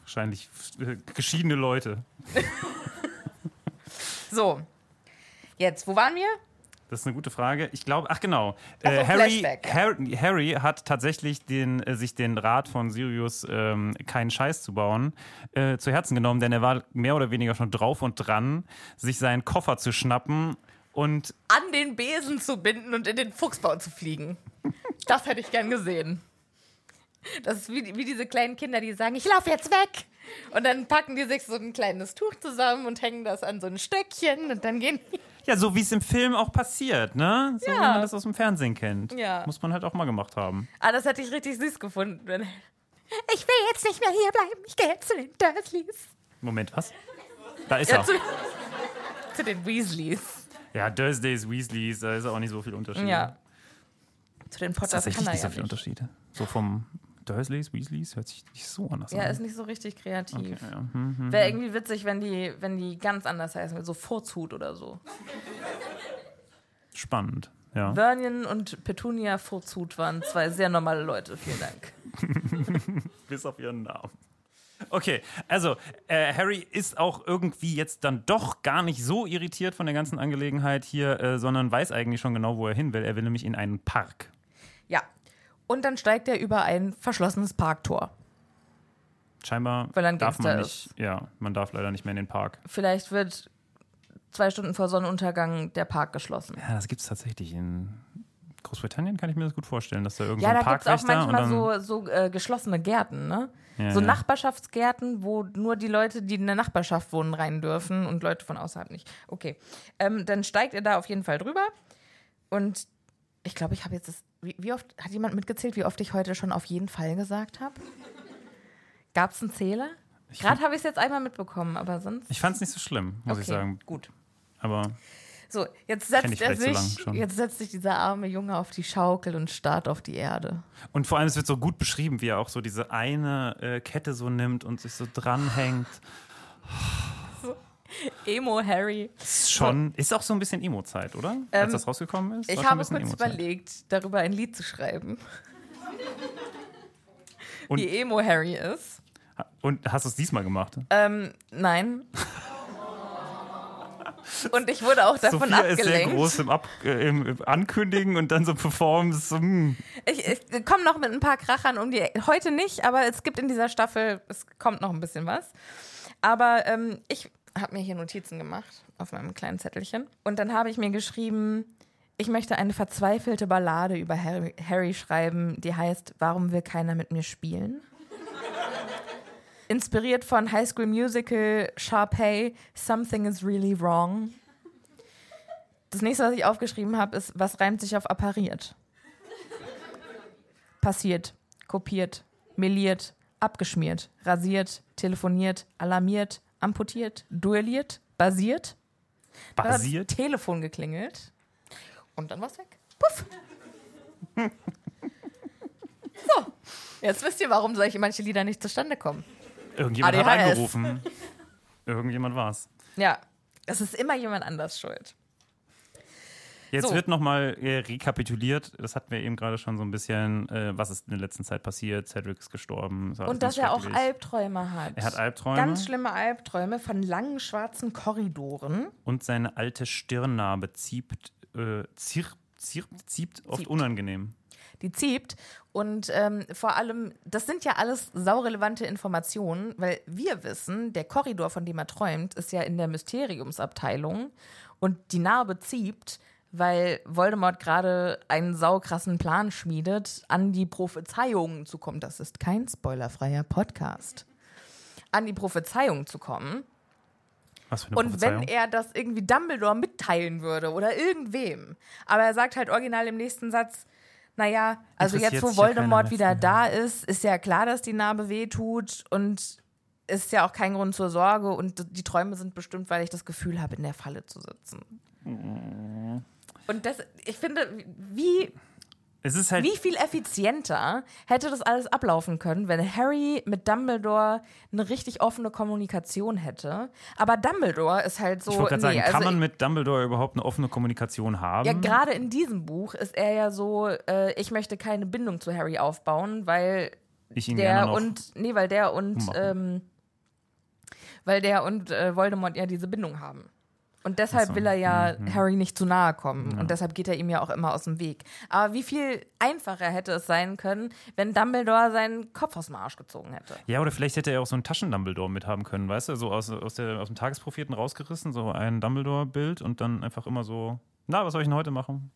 Wahrscheinlich äh, geschiedene Leute. (laughs) So. Jetzt, wo waren wir? Das ist eine gute Frage. Ich glaube, ach genau. Äh, Harry. Harry, Harry hat tatsächlich den, äh, sich den Rat von Sirius, ähm, keinen Scheiß zu bauen, äh, zu Herzen genommen, denn er war mehr oder weniger schon drauf und dran, sich seinen Koffer zu schnappen und An den Besen zu binden und in den Fuchsbau zu fliegen. Das hätte ich gern gesehen. Das ist wie, wie diese kleinen Kinder, die sagen, ich laufe jetzt weg. Und dann packen die sich so ein kleines Tuch zusammen und hängen das an so ein Stöckchen und dann gehen die. ja, so wie es im Film auch passiert, ne? So wie Ja. man das aus dem Fernsehen kennt. Ja. Muss man halt auch mal gemacht haben. Ah, das hätte ich richtig süß gefunden. (laughs) Ich will jetzt nicht mehr hier bleiben. Ich gehe jetzt zu den Dursleys. Moment, was? Da ist Ja, er. zu, (laughs) zu den Weasleys. Ja, Thursdays, Weasleys, da ist auch nicht so viel Unterschied. Ja. Zu den Potters kann er nicht so ja viele nicht. Unterschiede. So vom Dursleys, Weasleys hört sich nicht so anders Ja, an. ist nicht so richtig kreativ. Okay, ja. Hm, hm. Wäre irgendwie witzig, wenn die, wenn die ganz anders heißen, so Furzhut oder so. Spannend, ja. Vernion und Petunia Furzhut waren zwei sehr normale Leute. Vielen Dank. (laughs) Bis auf ihren Namen. Okay, also äh, Harry ist auch irgendwie jetzt dann doch gar nicht so irritiert von der ganzen Angelegenheit hier, äh, sondern weiß eigentlich schon genau, wo er hin will. Er will nämlich in einen Park. Ja. Und dann steigt er über ein verschlossenes Parktor. Scheinbar Weil ein darf man nicht, ja, man darf leider nicht mehr in den Park. Vielleicht wird zwei Stunden vor Sonnenuntergang der Park geschlossen. Ja, das gibt es tatsächlich in Großbritannien kann ich mir das gut vorstellen, dass da irgendwie Ja, so da ein gibt es auch manchmal so, so äh, geschlossene Gärten, ne? Ja, so ja. Nachbarschaftsgärten, wo nur die Leute, die in der Nachbarschaft wohnen, rein dürfen und Leute von außerhalb nicht. Okay. Ähm, dann steigt ihr da auf jeden Fall drüber. Und ich glaube, ich habe jetzt das. Wie, wie oft hat jemand mitgezählt, wie oft ich heute schon auf jeden Fall gesagt habe? Gab es einen Zähler? Gerade habe ich es jetzt einmal mitbekommen, aber sonst. Ich fand es nicht so schlimm, muss ich Okay, sagen. Gut. Aber So, jetzt setzt er so sich, schon. jetzt setzt sich dieser arme Junge auf die Schaukel und starrt auf die Erde. und vor allem es wird so gut beschrieben, wie er auch so diese eine äh, Kette so nimmt und sich so dranhängt. Emo Harry. Ist schon ist auch so ein bisschen Emo-Zeit, oder? Als das rausgekommen ist. Ähm, Ich habe kurz überlegt, darüber ein Lied zu schreiben. Und- wie Emo Harry ist. Und hast du es diesmal gemacht? Ähm, nein. (laughs) Und ich wurde auch davon Sophia ist sehr abgelenkt. groß im, Ab äh, im, Ankündigen und dann so Performance. So, hm. Ich, ich komme noch mit ein paar Krachern um die Heute nicht, aber es gibt in dieser Staffel, es kommt noch ein bisschen was. Aber ähm, ich habe mir hier Notizen gemacht auf meinem kleinen Zettelchen. Und dann habe ich mir geschrieben, ich möchte eine verzweifelte Ballade über Harry, Harry schreiben, die heißt Warum will keiner mit mir spielen? Inspiriert von High School Musical, Sharpay, Something is really wrong. Das nächste, was ich aufgeschrieben habe, ist, was reimt sich auf appariert? Passiert, kopiert, meliert, abgeschmiert, rasiert, telefoniert, alarmiert, amputiert, duelliert, basiert. Dann hat das Basiert? Telefon geklingelt und dann war's weg. Puff. (laughs) so, jetzt wisst ihr, warum solche manche Lieder nicht zustande kommen. Irgendjemand hat ADHS. angerufen. (laughs) Irgendjemand war's. Ja, es ist immer jemand anders schuld. Jetzt So. wird nochmal äh, rekapituliert. Das hatten wir eben gerade schon so ein bisschen. Äh, was ist in der letzten Zeit passiert? Cedric ist gestorben. alles Und dass er auch. Albträume hat. Er hat Albträume. Ganz schlimme Albträume von langen schwarzen Korridoren. Und seine alte Stirnnarbe zieht, äh, zirpt, zirpt, zieht oft Zieht. unangenehm. Die zieht. Und ähm, vor allem, das sind ja alles saurelevante Informationen, weil wir wissen, der Korridor, von dem er träumt, ist ja in der Mysteriumsabteilung und die Narbe zieht, weil Voldemort gerade einen saukrassen Plan schmiedet, an die Prophezeiungen zu kommen. Das ist kein spoilerfreier Podcast. An die Prophezeiung zu kommen. Was für eine Und wenn er das irgendwie Dumbledore mitteilen würde oder irgendwem, aber er sagt halt original im nächsten Satz, naja, also jetzt, wo ja Voldemort mehr wieder da ist, ist ja klar, dass die Narbe wehtut und ist ja auch kein Grund zur Sorge und die Träume sind bestimmt, weil ich das Gefühl habe, in der Falle zu sitzen. Mhm. Und das, ich finde, wie halt. wie viel effizienter hätte das alles ablaufen können, wenn Harry mit Dumbledore eine richtig offene Kommunikation hätte. Aber Dumbledore ist halt so. ich wollte gerade sagen, nee, kann also man mit Dumbledore überhaupt eine offene Kommunikation haben? ja, gerade in diesem Buch ist er ja so, äh, ich möchte keine Bindung zu Harry aufbauen, weil der und, nee, weil der und, ähm, weil der und äh, Voldemort ja diese Bindung haben. Und deshalb so, will er ja mhm. Harry nicht zu nahe kommen. Und deshalb geht er ihm ja auch immer aus dem Weg. Aber wie viel einfacher hätte es sein können, wenn Dumbledore seinen Kopf aus dem Arsch gezogen hätte? Ja, oder vielleicht hätte er auch so einen Taschen-Dumbledore mithaben können, weißt du? So aus, aus, der, aus dem Tagespropheten rausgerissen, so ein Dumbledore-Bild und dann einfach immer so, na, was soll ich denn heute machen?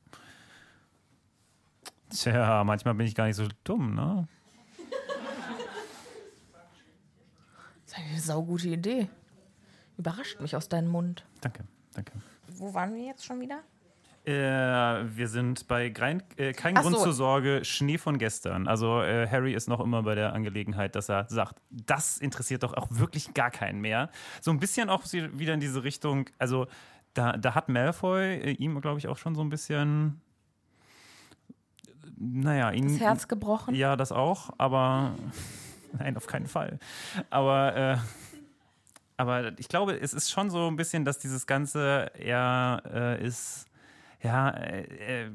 Tja, manchmal bin ich gar nicht so dumm, ne? Das ist eine saugute Idee. Überrascht mich aus deinem Mund. Danke, danke. Wo waren wir jetzt schon wieder? Äh, wir sind bei Grein, äh, Kein Ach Grund so. zur Sorge, Schnee von gestern. Also äh, Harry ist noch immer bei der Angelegenheit, dass er sagt, das interessiert doch auch wirklich gar keinen mehr. So ein bisschen auch wieder in diese Richtung, also da, da hat Malfoy äh, ihm, glaube ich, auch schon so ein bisschen, naja, ihn... Das Herz gebrochen? Ja, das auch, aber (laughs) nein, auf keinen Fall. Aber, äh, aber ich glaube, es ist schon so ein bisschen, dass dieses Ganze eher äh, ist, ja, äh, äh,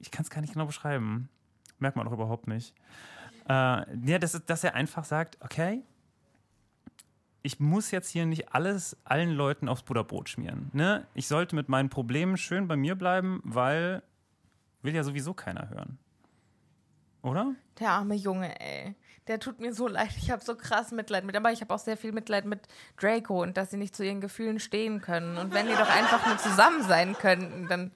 ich kann es gar nicht genau beschreiben. Merkt man doch überhaupt nicht. Äh, ja, das dass er einfach sagt, okay, ich muss jetzt hier nicht alles allen Leuten aufs Butterbrot schmieren. Ne? Ich sollte mit meinen Problemen schön bei mir bleiben, weil will ja sowieso keiner hören. Oder? Der arme Junge, ey. Der tut mir so (laughs) leid. Ich habe so krass Mitleid mit. Aber ich habe auch sehr viel Mitleid mit Draco und dass sie nicht zu ihren Gefühlen stehen können. Und wenn die doch einfach nur zusammen sein könnten, dann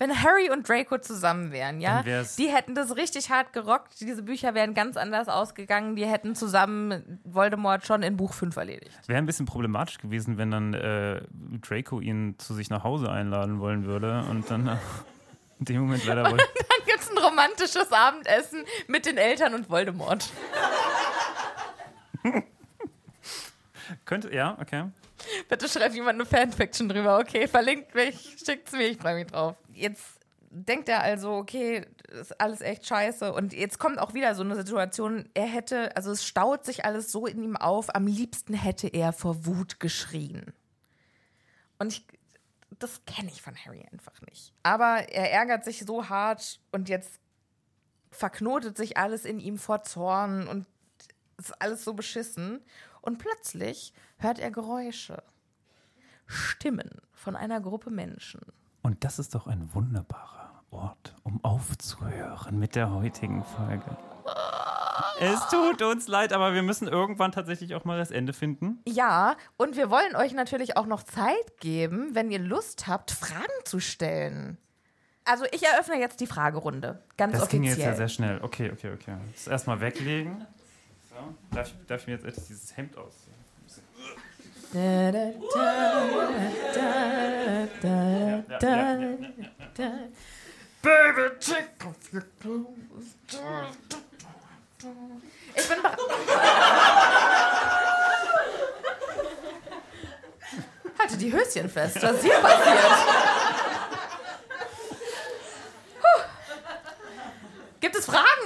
Wenn Harry und Draco zusammen wären, ja, die hätten das richtig hart gerockt. Diese Bücher wären ganz anders ausgegangen. Die hätten zusammen Voldemort schon in Buch 5 erledigt. Wäre ein bisschen problematisch gewesen, wenn dann äh, Draco ihn zu sich nach Hause einladen wollen würde und dann äh, (laughs) in dem Moment leider wohl. (laughs) romantisches Abendessen mit den Eltern und Voldemort. (laughs) Könnte, ja, okay. Bitte schreibt jemand eine Fanfiction drüber. Okay, verlinkt mich, schickt's mir, ich freue mich drauf. Jetzt denkt er also, okay, das ist alles echt scheiße. Und jetzt kommt auch wieder so eine Situation, er hätte, also es staut sich alles so in ihm auf, am liebsten hätte er vor Wut geschrien. Und ich, das kenne ich von Harry einfach nicht. Aber er ärgert sich so hart und jetzt verknotet sich alles in ihm vor Zorn und ist alles so beschissen. Und plötzlich hört er Geräusche. Stimmen von einer Gruppe Menschen. Und das ist doch ein wunderbarer Ort, um aufzuhören mit der heutigen Folge. Es tut uns leid, aber wir müssen irgendwann tatsächlich auch mal das Ende finden. Ja, und wir wollen euch natürlich auch noch Zeit geben, wenn ihr Lust habt, Fragen zu stellen. Also ich eröffne jetzt die Fragerunde. Ganz Das ging offiziell. jetzt ja sehr schnell. Okay, okay, okay. Das erstmal weglegen. So. Darf, ich, darf ich mir jetzt endlich dieses Hemd ausziehen? Da, da, da. Baby, take off your clothes. Ich bin bereit. Halte die Höschen fest. Was ist hier passiert? Puh. Gibt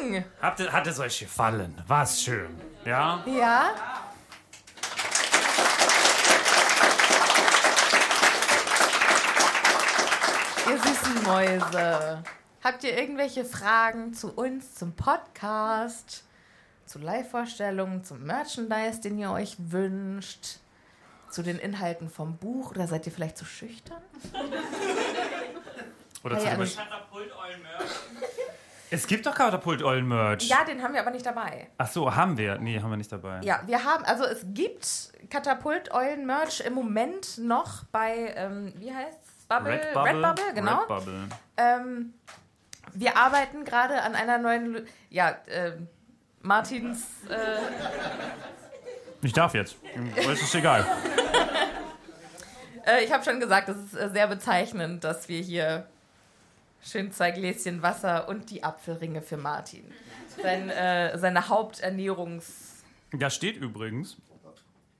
es Fragen? Habt ihr, hat es euch gefallen? War's schön? Ja? Ja. Ihr süßen Mäuse. Habt ihr irgendwelche Fragen zu uns, zum Podcast, zu Live-Vorstellungen, zum Merchandise, den ihr euch wünscht, zu den Inhalten vom Buch? Oder seid ihr vielleicht zu schüchtern? Oder Hey, zum Beispiel, Katapult euren Merch. Es gibt doch Katapult-Eulen-Merch. Ja, den haben wir aber nicht dabei. Ach so, haben wir? Nee, haben wir nicht dabei. Ja, wir haben, also es gibt Katapult-Eulen-Merch im Moment noch bei, ähm, wie heißt's? Bubble? Redbubble? genau. Redbubble. Ähm, wir arbeiten gerade an einer neuen, Lö- ja, ähm, Martins, äh, Ich darf jetzt. Es ist egal. (laughs) äh, ich habe schon gesagt, es ist äh, sehr bezeichnend, dass wir hier schön zwei Gläschen Wasser und die Apfelringe für Martin. Sein, äh, seine Haupternährungs... Da steht übrigens,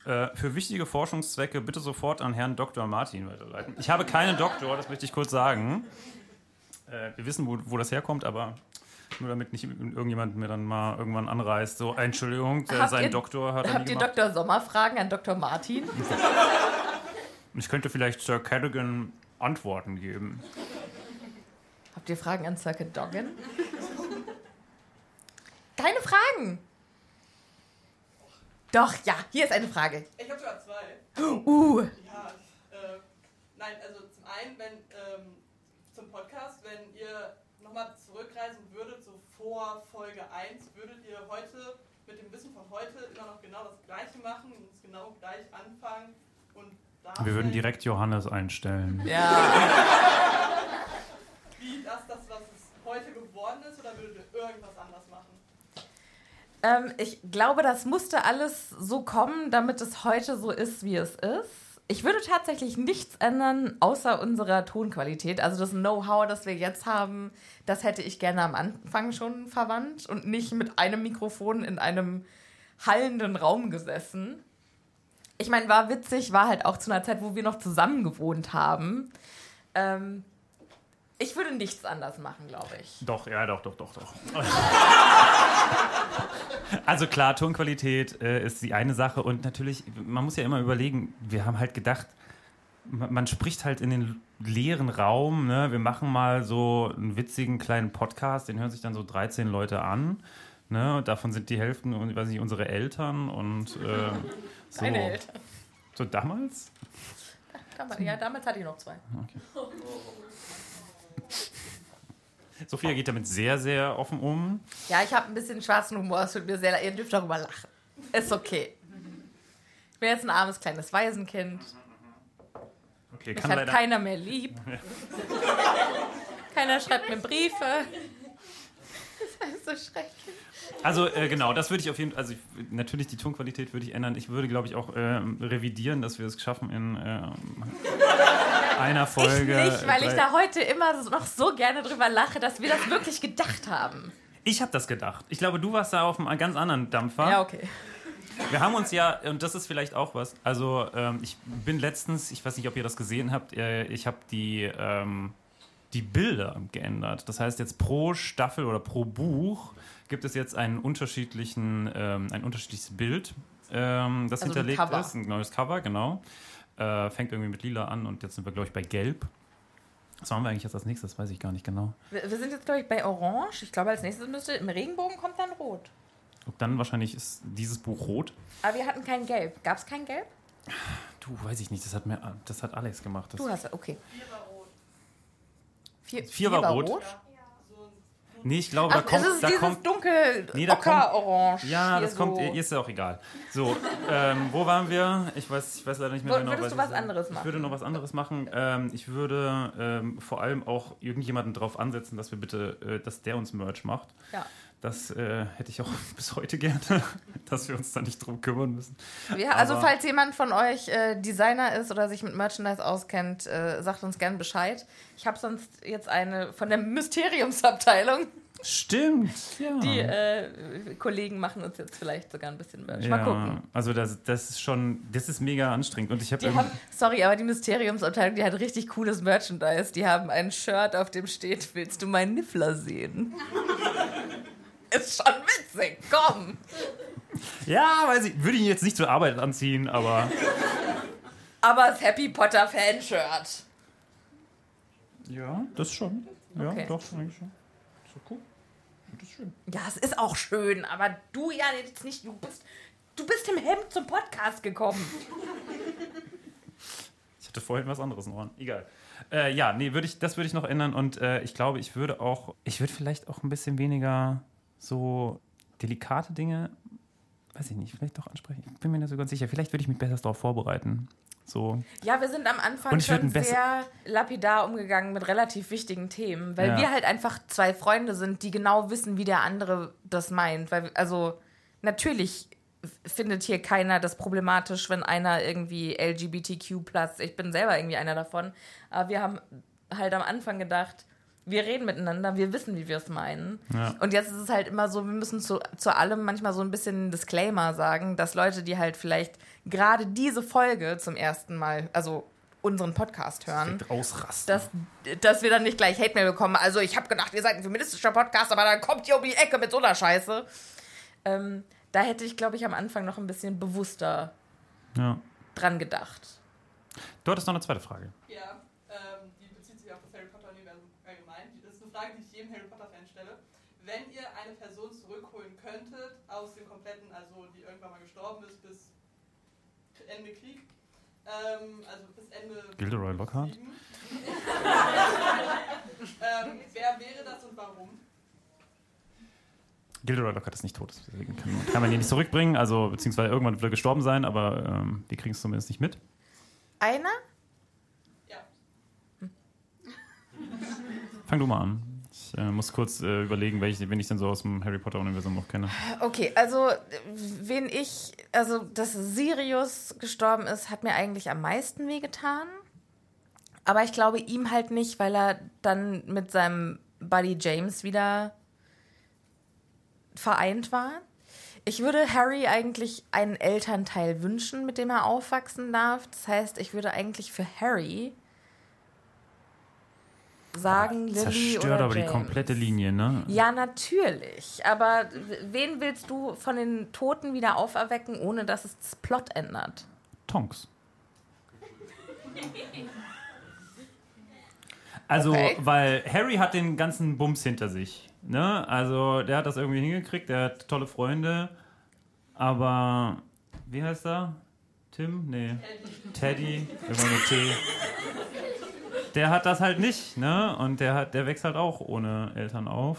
äh, für wichtige Forschungszwecke bitte sofort an Herrn Dr. Martin weiterleiten. Ich habe keinen Doktor, das möchte ich kurz sagen. Äh, wir wissen, wo, wo das herkommt, aber nur damit nicht irgendjemand mir dann mal irgendwann anreißt, so, Entschuldigung, Habt sein ihr- Doktor hat Habt ihr gemacht. Dr. Sommer Fragen an Dr. Martin? Ich könnte vielleicht Sir Cadogan Antworten geben. Habt ihr Fragen an Circuit Doggen? (laughs) Keine Fragen. Doch, ja, hier ist eine Frage. Ich habe sogar zwei. Uh, Ja, äh, nein, also zum einen, wenn ähm, zum Podcast, wenn ihr nochmal zurückreisen würdet, so vor Folge 1, würdet ihr heute mit dem Wissen von heute immer noch genau das Gleiche machen und es genau gleich anfangen und Wir würden direkt Johannes einstellen. ja. (laughs) wie das, das, was es heute geworden ist, oder würdet ihr irgendwas anders machen? Ähm, ich glaube, das musste alles so kommen, damit es heute so ist, wie es ist. Ich würde tatsächlich nichts ändern, außer unserer Tonqualität. Also das Know-how, das wir jetzt haben, das hätte ich gerne am Anfang schon verwandt und nicht mit einem Mikrofon in einem hallenden Raum gesessen. Ich meine, war witzig, war halt auch zu einer Zeit, wo wir noch zusammen gewohnt haben. Ähm, ich würde nichts anders machen, glaube ich. Doch, ja, doch, doch, doch, doch. (laughs) Also klar, Tonqualität äh, ist die eine Sache und natürlich, man muss ja immer überlegen, wir haben halt gedacht, man, spricht halt in den leeren Raum, ne? wir machen mal so einen witzigen kleinen Podcast, den hören sich dann so 13 Leute an. Ne? Und davon sind die Hälfte, ich weiß nicht, unsere Eltern und äh, (laughs) so. Deine Eltern. So damals? Damals, ja, damals hatte ich noch zwei. (laughs) (laughs) Sophia geht damit sehr, sehr offen um. Ja, ich habe ein bisschen schwarzen Humor, es tut mir sehr leid. Ihr dürft darüber lachen. Ist okay. Ich bin jetzt ein armes kleines Waisenkind. Okay, Mich hat keiner mehr lieb. Keiner schreibt mir Briefe. so schrecklich. Also äh, genau, das würde ich auf jeden Fall, also ich, natürlich die Tonqualität würde ich ändern. Ich würde, glaube ich, auch ähm, revidieren, dass wir es schaffen in ähm, einer Folge. Ich nicht, weil ich da heute immer noch so gerne drüber lache, dass wir das wirklich gedacht haben. Ich habe das gedacht. Ich glaube, du warst da auf einem ganz anderen Dampfer. Ja, okay. Wir haben uns ja, und das ist vielleicht auch was, also ähm, ich bin letztens, ich weiß nicht, ob ihr das gesehen habt, äh, ich habe die, ähm, die Bilder geändert. Das heißt, jetzt pro Staffel oder pro Buch gibt es jetzt einen unterschiedlichen, ähm, ein unterschiedliches Bild, ähm, das Also hinterlegt ist. Ein neues Cover, genau. Äh, fängt irgendwie mit lila an und jetzt sind wir, glaube ich, bei gelb. Was machen wir eigentlich jetzt als nächstes? Weiß ich gar nicht genau. Wir, wir sind jetzt, glaube ich, bei Orange. Ich glaube, als nächstes müsste im Regenbogen kommt dann Rot. Und dann wahrscheinlich ist dieses Buch rot. Aber wir hatten kein Gelb. Gab es kein Gelb? Du, weiß ich nicht, das hat, mir, das hat Alex gemacht. Das Du hast, okay. Vier, Vier war rot. Nee, ich glaube, Ach, da kommt, es ist da dieses kommt dunkel Nee, da kommt- Ocker-Orange. Ja, das kommt, so. ihr ist ja auch egal. So, ähm, wo waren wir? Ich weiß, ich weiß leider nicht mehr Wo- genau. würdest was du ich was anderes Ich machen? würde noch was anderes machen. Ähm, ich würde ähm, vor allem auch irgendjemanden drauf ansetzen, dass wir bitte, äh, dass der uns Merch macht. Ja. Das äh, hätte ich auch (laughs) bis heute gerne, (laughs) dass wir uns da nicht drum kümmern müssen. Ja, also Aber- falls jemand von euch äh, Designer ist oder sich mit Merchandise auskennt, äh, sagt uns gern Bescheid. Ich habe sonst jetzt eine von der Mysteriumsabteilung. Stimmt. Ja. Die äh, Kollegen machen uns jetzt vielleicht sogar ein bisschen Merch. Mal ja, gucken. also das, das ist schon, das ist mega anstrengend. Und ich habe sorry, aber die Mysteriumsabteilung, die hat richtig cooles Merchandise. Die haben ein Shirt, auf dem steht, willst du meinen Niffler sehen? (laughs) Ist schon witzig, komm. ja, weiß ich, würde ich ihn jetzt nicht zur Arbeit anziehen, aber Aber das Happy Potter Fanshirt. ja, das schon. Ja, Okay. doch, eigentlich schon. So cool. Das ist schön. Ja, es ist auch schön, aber du ja jetzt nicht, du bist, du bist im Hemd zum Podcast gekommen. Ich hatte vorhin was anderes noch an. Egal. Äh, ja, nee, würde ich, das würde ich noch ändern und äh, ich glaube, ich würde auch, ich würde vielleicht auch ein bisschen weniger so delikate Dinge, weiß ich nicht, vielleicht doch ansprechen. Ich bin mir nicht so ganz sicher. Vielleicht würde ich mich besser darauf vorbereiten. So, Ja, wir sind am Anfang schon sehr lapidar umgegangen mit relativ wichtigen Themen, weil Ja. wir halt einfach zwei Freunde sind, die genau wissen, wie der andere das meint. Weil, also, natürlich findet hier keiner das problematisch, wenn einer irgendwie LGBTQ+, ich bin selber irgendwie einer davon, aber wir haben halt am Anfang gedacht, wir reden miteinander, wir wissen, wie wir es meinen. Ja. Und jetzt ist es halt immer so, wir müssen zu, zu allem manchmal so ein bisschen einen Disclaimer sagen, dass Leute, die halt vielleicht gerade diese Folge zum ersten Mal, also unseren Podcast hören, ausrasten. dass, dass wir dann nicht gleich Hate-Mail bekommen. Also ich habe gedacht, ihr seid ein feministischer Podcast, aber dann kommt ihr um die Ecke mit so einer Scheiße. Ähm, da hätte ich, glaube ich, am Anfang noch ein bisschen bewusster ja. dran gedacht. Du hattest noch eine zweite Frage. Ja, ähm, die bezieht sich auf das Harry Potter-Universum allgemein. Das ist eine Frage, die ich jedem Harry Potter-Fan stelle. Wenn ihr eine Person zurückholen könntet aus dem kompletten, also die irgendwann mal gestorben ist, bis Ende Krieg, ähm, also bis Ende. Gilderoy Lockhart? (laughs) Ähm, wer wäre das und warum? Gilderoy Lockhart ist nicht tot, deswegen kann, kann man ihn nicht zurückbringen. Also, beziehungsweise irgendwann wird er gestorben sein, aber ähm, wir kriegen es zumindest nicht mit. Einer? Ja. Fang du mal an. Ich äh, muss kurz äh, überlegen, welche, wen ich denn so aus dem Harry Potter-Universum noch kenne. Okay, also wen ich, also dass Sirius gestorben ist, hat mir eigentlich am meisten wehgetan. Aber ich glaube ihm halt nicht, weil er dann mit seinem Buddy James wieder vereint war. Ich würde Harry eigentlich einen Elternteil wünschen, mit dem er aufwachsen darf. Das heißt, ich würde eigentlich für Harry sagen, Lily Zerstört oder aber die James. komplette Linie, ne? Ja, natürlich. Aber wen willst du von den Toten wieder auferwecken, ohne dass es das Plot ändert? Tonks. Also, Okay. weil Harry hat den ganzen Bums hinter sich. Ne? Also, der hat das irgendwie hingekriegt, der hat tolle Freunde, aber wie heißt er? Tim? Nee. Teddy, immer nur T. Der hat das halt nicht, ne? Und der hat, der wächst halt auch ohne Eltern auf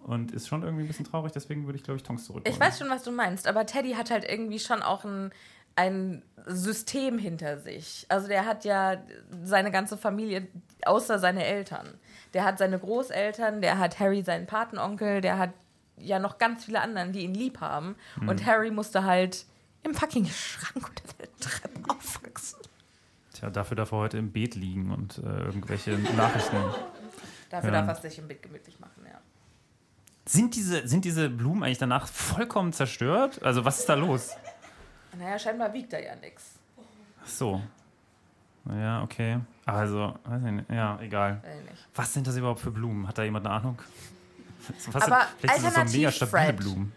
und ist schon irgendwie ein bisschen traurig, deswegen würde ich, glaube ich, Tonks zurückholen. Ich weiß schon, was du meinst, aber Teddy hat halt irgendwie schon auch einen ein System hinter sich. Also der hat ja seine ganze Familie, außer seine Eltern. Der hat seine Großeltern, der hat Harry seinen Patenonkel, der hat ja noch ganz viele anderen, die ihn lieb haben. Und Harry musste halt im fucking Schrank unter der Treppe aufwachsen. Tja, dafür darf er heute im Beet liegen und äh, irgendwelche (laughs) Nachrichten. Dafür Ja. darf er es sich im Bett gemütlich machen, ja. Sind diese, sind diese Blumen eigentlich danach vollkommen zerstört? Also, was ist da los? Naja, scheinbar wiegt er ja nichts. Ach so. Ja, okay. Also, weiß ich nicht. Ja, egal. Nicht. Was sind das überhaupt für Blumen? Hat da jemand eine Ahnung? Was Aber vielleicht sind das so mega stabile Fred. Blumen.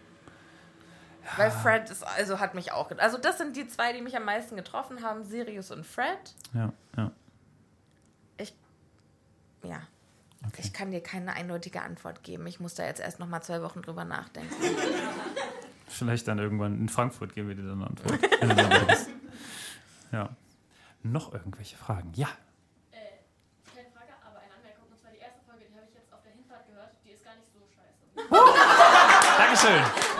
Weil Fred ist, also hat mich auch. Also, das sind die zwei, die mich am meisten getroffen haben: Sirius und Fred. Ja, ja. Ich. Ja. Okay. Ich kann dir keine eindeutige Antwort geben. Ich muss da jetzt erst noch mal zwei Wochen drüber nachdenken. Vielleicht dann irgendwann in Frankfurt geben wir dir dann eine Antwort. (laughs) Ja. Noch irgendwelche Fragen? Ja. Äh, keine Frage, aber eine Anmerkung. Und zwar die erste Folge, die habe ich jetzt auf der Hinfahrt gehört. Die ist gar nicht so scheiße. (laughs) Dankeschön.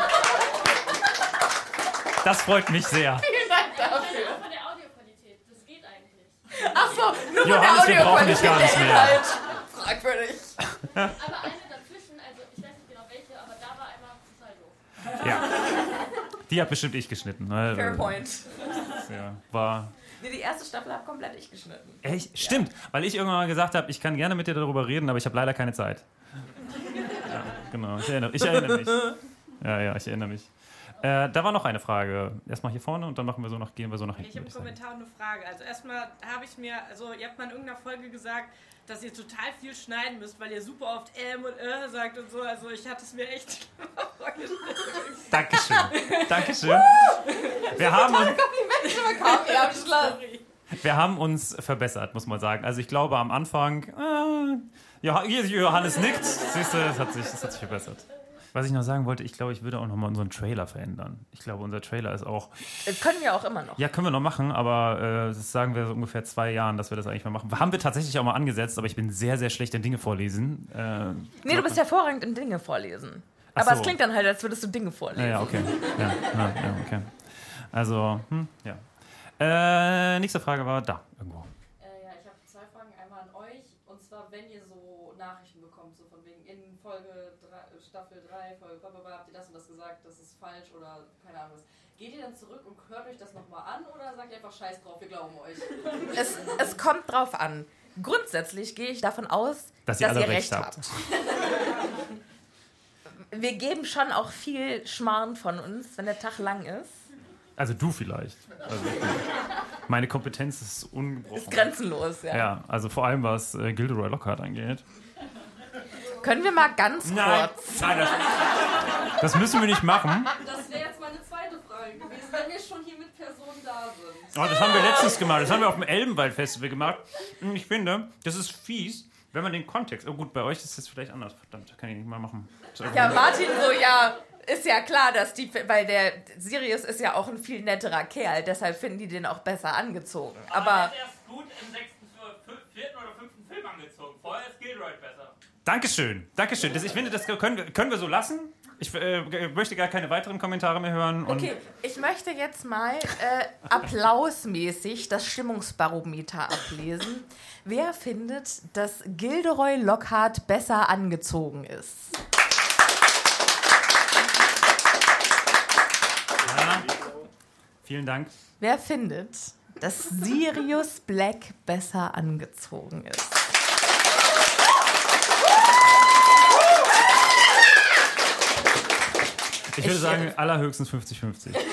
Das freut mich sehr. (laughs) Vielen Dank dafür. Von der Audioqualität. Das geht eigentlich. Ach so, nur Johannes, wir brauchen dich gar nicht mehr. Halt. Fragwürdig. Aber eine dazwischen, also ich weiß nicht genau welche, aber da war einmal total doof. Ja. Die hat bestimmt ich geschnitten. ne? Fair point. Ja, war Nee, die erste Staffel habe komplett ich geschnitten. Echt? Stimmt, weil ich irgendwann mal gesagt habe, ich kann gerne mit dir darüber reden, aber ich habe leider keine Zeit. Ja, genau, ich erinnere, ich erinnere mich. (laughs) Ja, ja, ich erinnere mich. Äh, da war noch eine Frage. Erstmal hier vorne und dann machen wir so nach, gehen wir so nach hinten. Ich habe einen. Kommentar und eine Frage. Also erstmal habe ich mir, also ihr habt mal in irgendeiner Folge gesagt, dass ihr total viel schneiden müsst, weil ihr super oft ähm und äh sagt und so. Also ich hatte es mir echt (laughs) vorgestellt. Dankeschön. (laughs) Dankeschön. Wir haben, (laughs) wir haben uns verbessert, muss man sagen. Also ich glaube am Anfang, äh, Johannes nickt, siehst du, es hat sich, es hat sich verbessert. Was ich noch sagen wollte, ich glaube, ich würde auch noch mal unseren Trailer verändern. Ich glaube, unser Trailer ist auch Das können wir auch immer noch. Ja, können wir noch machen, aber äh, das sagen wir so ungefähr zwei Jahren, dass wir das eigentlich mal machen. Haben wir tatsächlich auch mal angesetzt, aber ich bin sehr, sehr schlecht in Dinge vorlesen. Äh, Nee, du bist hervorragend in Dinge vorlesen. Ach Aber so. es klingt dann halt, als würdest du Dinge vorlesen. ja, ja, okay. Ja, ja, okay. Also, hm, ja. Äh, nächste Frage war da, irgendwo. Äh, ja, ich habe zwei Fragen. Einmal an euch. Und zwar, wenn ihr so Nachrichten bekommt, so von wegen in Folge drei, äh, Staffel 3, Folge blablabla, habt ihr das und das gesagt, das ist falsch oder keine Ahnung was. Geht ihr dann zurück und hört euch das nochmal an oder sagt ihr einfach Scheiß drauf, wir glauben euch? (laughs) Es, es kommt drauf an. Grundsätzlich gehe ich davon aus, Dass dass, ihr alle ihr recht recht habt. habt. (laughs) Wir geben schon auch viel Schmarrn von uns, wenn der Tag lang ist. Also du vielleicht. Also, meine Kompetenz ist ungebrochen. Ist grenzenlos, ja. ja, also vor allem was äh, Gilderoy Lockhart angeht. Können wir mal ganz Nein, kurz. nein das, das müssen wir nicht machen. Das wäre jetzt meine zweite Frage gewesen, wenn wir schon hier mit Personen da sind. Oh, das haben wir letztens gemacht. Das haben wir auf dem Elbenwald-Festival gemacht. Und Ich finde, das ist fies, wenn man den Kontext. Oh gut, bei euch ist das vielleicht anders. Verdammt, kann ich nicht mal machen. Ja, Martin so, ja, ist ja klar, dass die, weil der Sirius ist ja auch ein viel netterer Kerl, deshalb finden die den auch besser angezogen. Aber er ist erst gut im sechsten, vierten oder fünften Film angezogen. Vorher ist Gilroy besser. Dankeschön, Dankeschön. Das, ich finde, das können wir, können wir so lassen. Ich äh, möchte gar keine weiteren Kommentare mehr hören. Okay, ich möchte jetzt mal äh, applausmäßig das Stimmungsbarometer ablesen. Wer findet, dass Gilderoy Lockhart besser angezogen ist? Ja, vielen Dank. Wer findet, dass Sirius Black besser angezogen ist? Ich würde sagen, allerhöchstens 50-50. (laughs)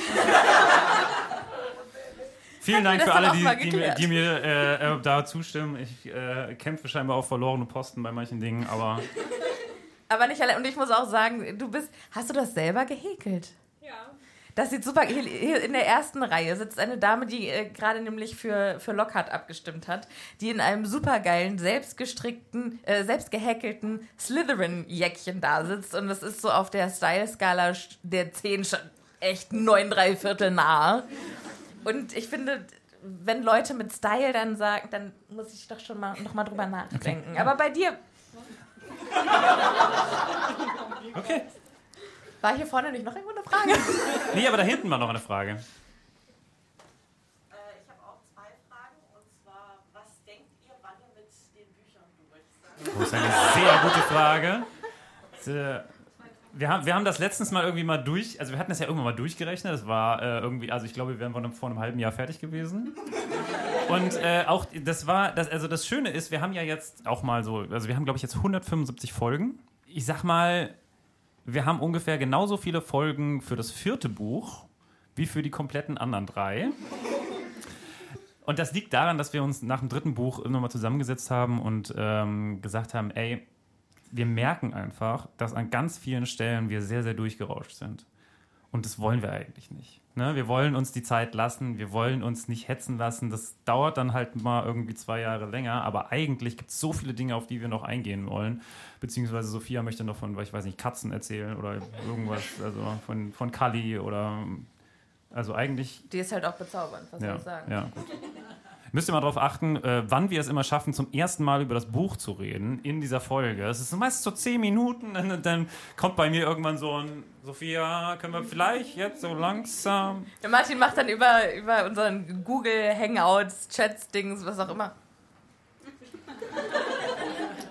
Vielen Dank für alle, die, die, die mir äh, äh, da zustimmen. Ich äh, kämpfe scheinbar auf verlorene Posten bei manchen Dingen, aber Aber nicht alle. Und ich muss auch sagen, du bist. Hast du das selber gehäkelt? Ja. Das sieht super. Hier, hier in der ersten Reihe sitzt eine Dame, die äh, gerade nämlich für, für Lockhart abgestimmt hat, die in einem supergeilen, selbstgestrickten, äh, selbstgehäkelten Slytherin-Jäckchen da sitzt. Und das ist so auf der Style-Skala der 10 schon echt 9 3 Viertel nahe. Und ich finde, wenn Leute mit Style dann sagen, dann muss ich doch schon mal noch mal drüber nachdenken. Aber bei dir okay. War hier vorne nicht noch irgendwo eine Frage? (laughs) nee, aber da hinten war noch eine Frage. Das ist eine sehr gute Frage. Äh, wir haben, wir haben das letztens mal irgendwie mal durch, also wir hatten das ja irgendwann mal durchgerechnet. Das war äh, irgendwie, also ich glaube, wir wären vor einem, vor einem halben Jahr fertig gewesen. Und äh, auch das war, das, also das Schöne ist, wir haben ja jetzt auch mal so, also wir haben glaube ich jetzt 175 Folgen. Ich sag mal, wir haben ungefähr genauso viele Folgen für das vierte Buch wie für die kompletten anderen drei. Und das liegt daran, dass wir uns nach dem dritten Buch nochmal zusammengesetzt haben und ähm, gesagt haben, ey, wir merken einfach, dass an ganz vielen Stellen wir sehr, sehr durchgerauscht sind. Und das wollen wir eigentlich nicht. Ne? Wir wollen uns die Zeit lassen, wir wollen uns nicht hetzen lassen. Das dauert dann halt mal irgendwie zwei Jahre länger, aber eigentlich gibt es so viele Dinge, auf die wir noch eingehen wollen. Beziehungsweise Sophia möchte noch von, ich weiß nicht, Katzen erzählen oder irgendwas, also von, von Kali oder also eigentlich Die ist halt auch bezaubernd, was soll ja, ich sagen. ja, gut. Müsst ihr mal darauf achten, äh, wann wir es immer schaffen, zum ersten Mal über das Buch zu reden in dieser Folge. Es ist meistens so zehn Minuten und dann kommt bei mir irgendwann so ein Sophia, können wir vielleicht jetzt so langsam. Der Martin macht dann über, über unseren Google Hangouts, Chats, Dings, was auch immer.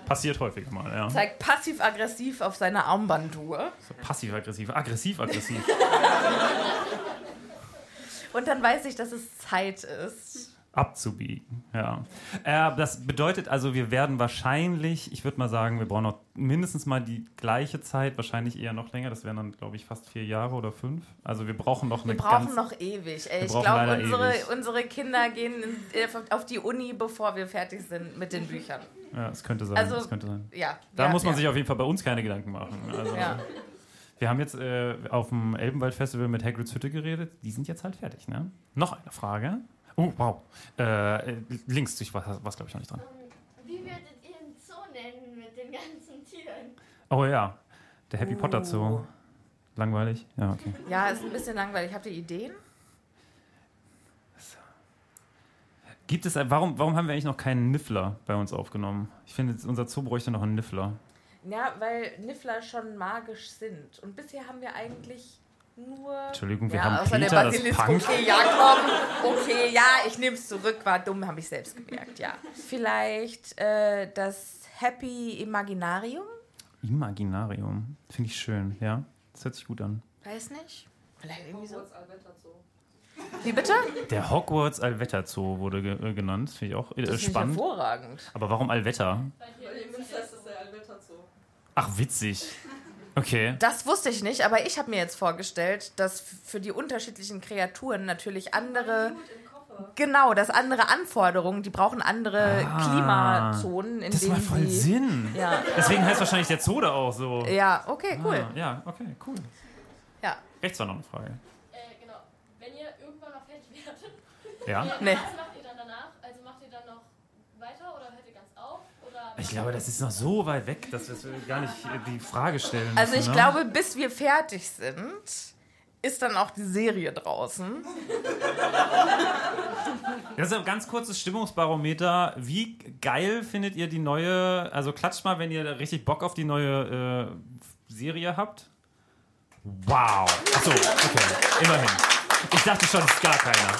Passiert häufiger mal, ja. Zeigt passiv-aggressiv auf seine Armbanduhr. So passiv-aggressiv, aggressiv-aggressiv. Und dann weiß ich, dass es Zeit ist. Abzubiegen. Ja. Äh, das bedeutet also, wir werden wahrscheinlich, ich würde mal sagen, wir brauchen noch mindestens mal die gleiche Zeit, wahrscheinlich eher noch länger. Das wären dann, glaube ich, fast vier Jahre oder fünf. Also wir brauchen noch eine Wir brauchen ganz, noch ewig. Ey, ich glaube, unsere, ewig. unsere Kinder gehen äh, auf die Uni, bevor wir fertig sind mit den Büchern. Ja, es könnte sein. Also, könnte sein. ja. Da ja, muss man ja. sich auf jeden Fall bei uns keine Gedanken machen. Also, Ja. Wir haben jetzt äh, auf dem Elbenwald-Festival mit Hagrids Hütte geredet. Die sind jetzt halt fertig, ne? Noch eine Frage. Oh, wow. Äh, links, ich war, was glaube ich noch nicht dran. Wie würdet ihr den Zoo nennen mit den ganzen Tieren? Oh ja, der Happy Potter Zoo. Langweilig? Ja, okay. Ja, ist ein bisschen langweilig. Habt ihr Ideen? Gibt es, warum, warum haben wir eigentlich noch keinen Niffler bei uns aufgenommen? Ich finde, unser Zoo bräuchte noch einen Niffler. Ja, weil Niffler schon magisch sind. Und bisher haben wir eigentlich nur. Entschuldigung, wir ja, haben außer Peter, der das Basilisk. Punk. Okay, ja, komm. Okay, ja, ich nehme es zurück. War dumm, habe ich selbst gemerkt, ja. Vielleicht äh, das Happy Imaginarium? Imaginarium. Finde ich schön, ja. Das hört sich gut an. Weiß nicht. Vielleicht irgendwie so. Hogwarts Alberta Zoo. Wie bitte? Der Hogwarts Allwetter Zoo wurde ge äh, genannt. Finde ich auch äh, Das ich spannend. hervorragend. Aber warum Allwetter? Weil hier in Münster ist das der Alberta Zoo. Ach, witzig. Okay. Das wusste ich nicht, aber ich habe mir jetzt vorgestellt, dass für die unterschiedlichen Kreaturen natürlich andere. Genau, dass andere Anforderungen, die brauchen andere Klimazonen, in Ah. Das denen macht voll die. Sinn. Ja. Deswegen heißt wahrscheinlich der Zoo da auch so. Ja, okay, cool. Ah, ja, okay, cool. Ja. Rechts war noch eine Frage. Äh, genau. Wenn ihr irgendwann mal fertig werdet, Ja? ja. (laughs) Nee. was macht ihr dann danach? Also macht ihr dann noch weiter oder hört ihr ganz auf? Oder Ich glaube, das ist noch so weit weg, dass wir gar nicht äh, die Frage stellen. Also ich müssen, ne? glaube, bis wir fertig sind, ist dann auch die Serie draußen. Das ist ein ganz kurzes Stimmungsbarometer. Wie geil findet ihr die neue, also klatscht mal, wenn ihr richtig Bock auf die neue äh, Serie habt. Wow. Achso, okay. Immerhin. Ich dachte schon, es ist gar keiner.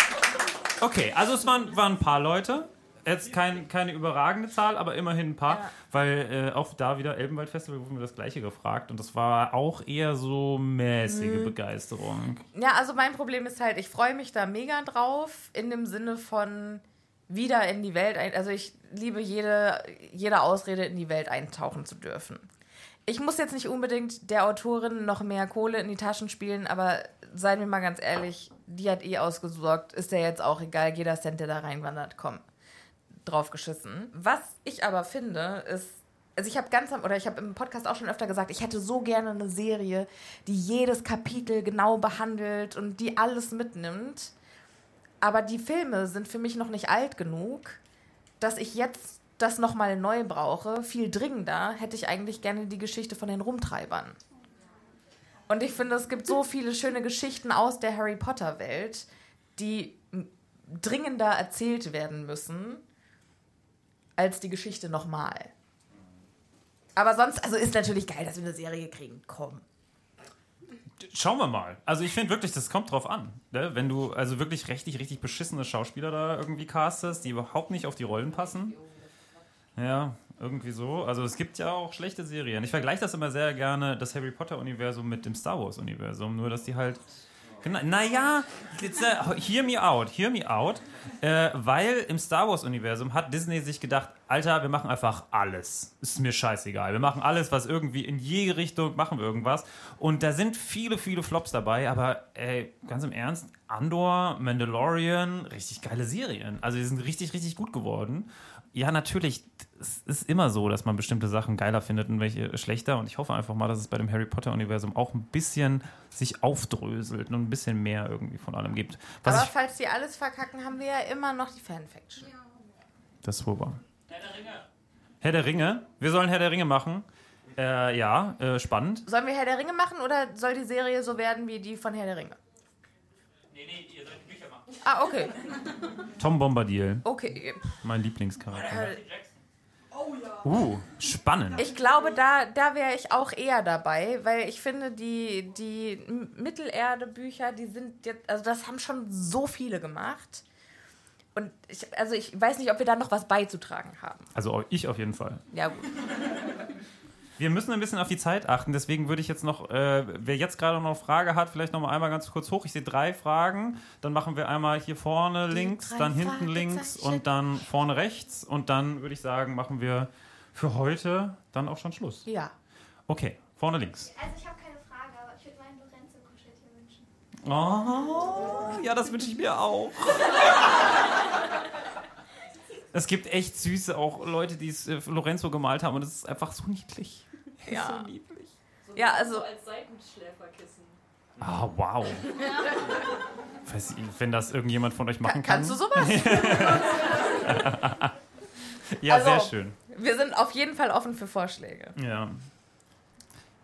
Okay, also es waren, waren ein paar Leute. Jetzt kein, keine überragende Zahl, aber immerhin ein paar. Ja. Weil äh, auch da wieder Elbenwald Festival wurden wir das gleiche gefragt. Und das war auch eher so mäßige Mhm. Begeisterung. Ja, also mein Problem ist halt, ich freue mich da mega drauf, in dem Sinne von wieder in die Welt ein. Also ich liebe jede, jede Ausrede, in die Welt eintauchen zu dürfen. Ich muss jetzt nicht unbedingt der Autorin noch mehr Kohle in die Taschen spielen, aber seien wir mal ganz ehrlich, die hat eh ausgesorgt, ist ja jetzt auch egal, jeder Cent, der da reinwandert, komm, drauf geschissen. Was ich aber finde, ist, also ich habe ganz am, oder ich habe im Podcast auch schon öfter gesagt, ich hätte so gerne eine Serie, die jedes Kapitel genau behandelt und die alles mitnimmt. Aber die Filme sind für mich noch nicht alt genug, dass ich jetzt das nochmal neu brauche. Viel dringender hätte ich eigentlich gerne die Geschichte von den Rumtreibern. Und ich finde, es gibt so viele schöne Geschichten aus der Harry Potter-Welt, die dringender erzählt werden müssen, als die Geschichte nochmal. Aber sonst, also ist natürlich geil, dass wir eine Serie kriegen. Komm. Schauen wir mal. Also ich finde wirklich, das kommt drauf an. Ne? Wenn du also wirklich richtig, richtig beschissene Schauspieler da irgendwie castest, die überhaupt nicht auf die Rollen passen. Ja, Irgendwie so. Also es gibt ja auch schlechte Serien. Ich vergleiche das immer sehr gerne, das Harry Potter-Universum mit dem Star Wars-Universum. Nur, dass die halt. Genau, naja, hear me out, hear me out. Äh, weil im Star Wars-Universum hat Disney sich gedacht, Alter, wir machen einfach alles. Ist mir scheißegal. Wir machen alles, was irgendwie in jede Richtung machen wir irgendwas. Und da sind viele, viele Flops dabei, aber ey, ganz im Ernst, Andor, Mandalorian, richtig geile Serien. Also die sind richtig, richtig gut geworden. Ja, natürlich, es ist immer so, dass man bestimmte Sachen geiler findet und welche schlechter. Und ich hoffe einfach mal, dass es bei dem Harry Potter-Universum auch ein bisschen sich aufdröselt und ein bisschen mehr irgendwie von allem gibt. Was Aber falls die alles verkacken, haben wir ja immer noch die Fanfiction. das ist wohl wahr. Herr der Ringe. Herr der Ringe. Wir sollen Herr der Ringe machen. Äh, ja, äh, spannend. Sollen wir Herr der Ringe machen oder soll die Serie so werden wie die von Herr der Ringe? Nee, nee, ihr sollt die Bücher machen. Ah, okay. Tom Bombadil, Okay. mein Lieblingscharakter. Äh, Uh, spannend. Ich glaube, da, da wäre ich auch eher dabei, weil ich finde, die, die Mittelerde-Bücher, die sind jetzt, also das haben schon so viele gemacht. Und ich, also ich weiß nicht, ob wir da noch was beizutragen haben. Also ich auf jeden Fall. Ja, gut. Wir müssen ein bisschen auf die Zeit achten, deswegen würde ich jetzt noch, äh, wer jetzt gerade noch eine Frage hat, vielleicht noch mal einmal ganz kurz hoch. Ich sehe drei Fragen. Dann machen wir einmal hier vorne links, drei dann hinten links Fragezeichen. und dann vorne rechts. Und dann würde ich sagen, machen wir für heute dann auch schon Schluss. Ja. Okay, vorne links. Also ich habe keine Frage, aber ich würde meinen Lorenzo-Kuscheltier wünschen. Oh, ja, das wünsche ich mir auch. (laughs) Es gibt echt süße auch Leute, die es äh, Lorenzo gemalt haben und es ist einfach so niedlich. (laughs) Ja. So Ja, also- so als Seitenschläferkissen. Ah, wow. (laughs) Weiß ich, wenn das irgendjemand von euch machen kann. Kannst du sowas? (laughs) Ja, Also- sehr schön. Wir sind auf jeden Fall offen für Vorschläge. Ja.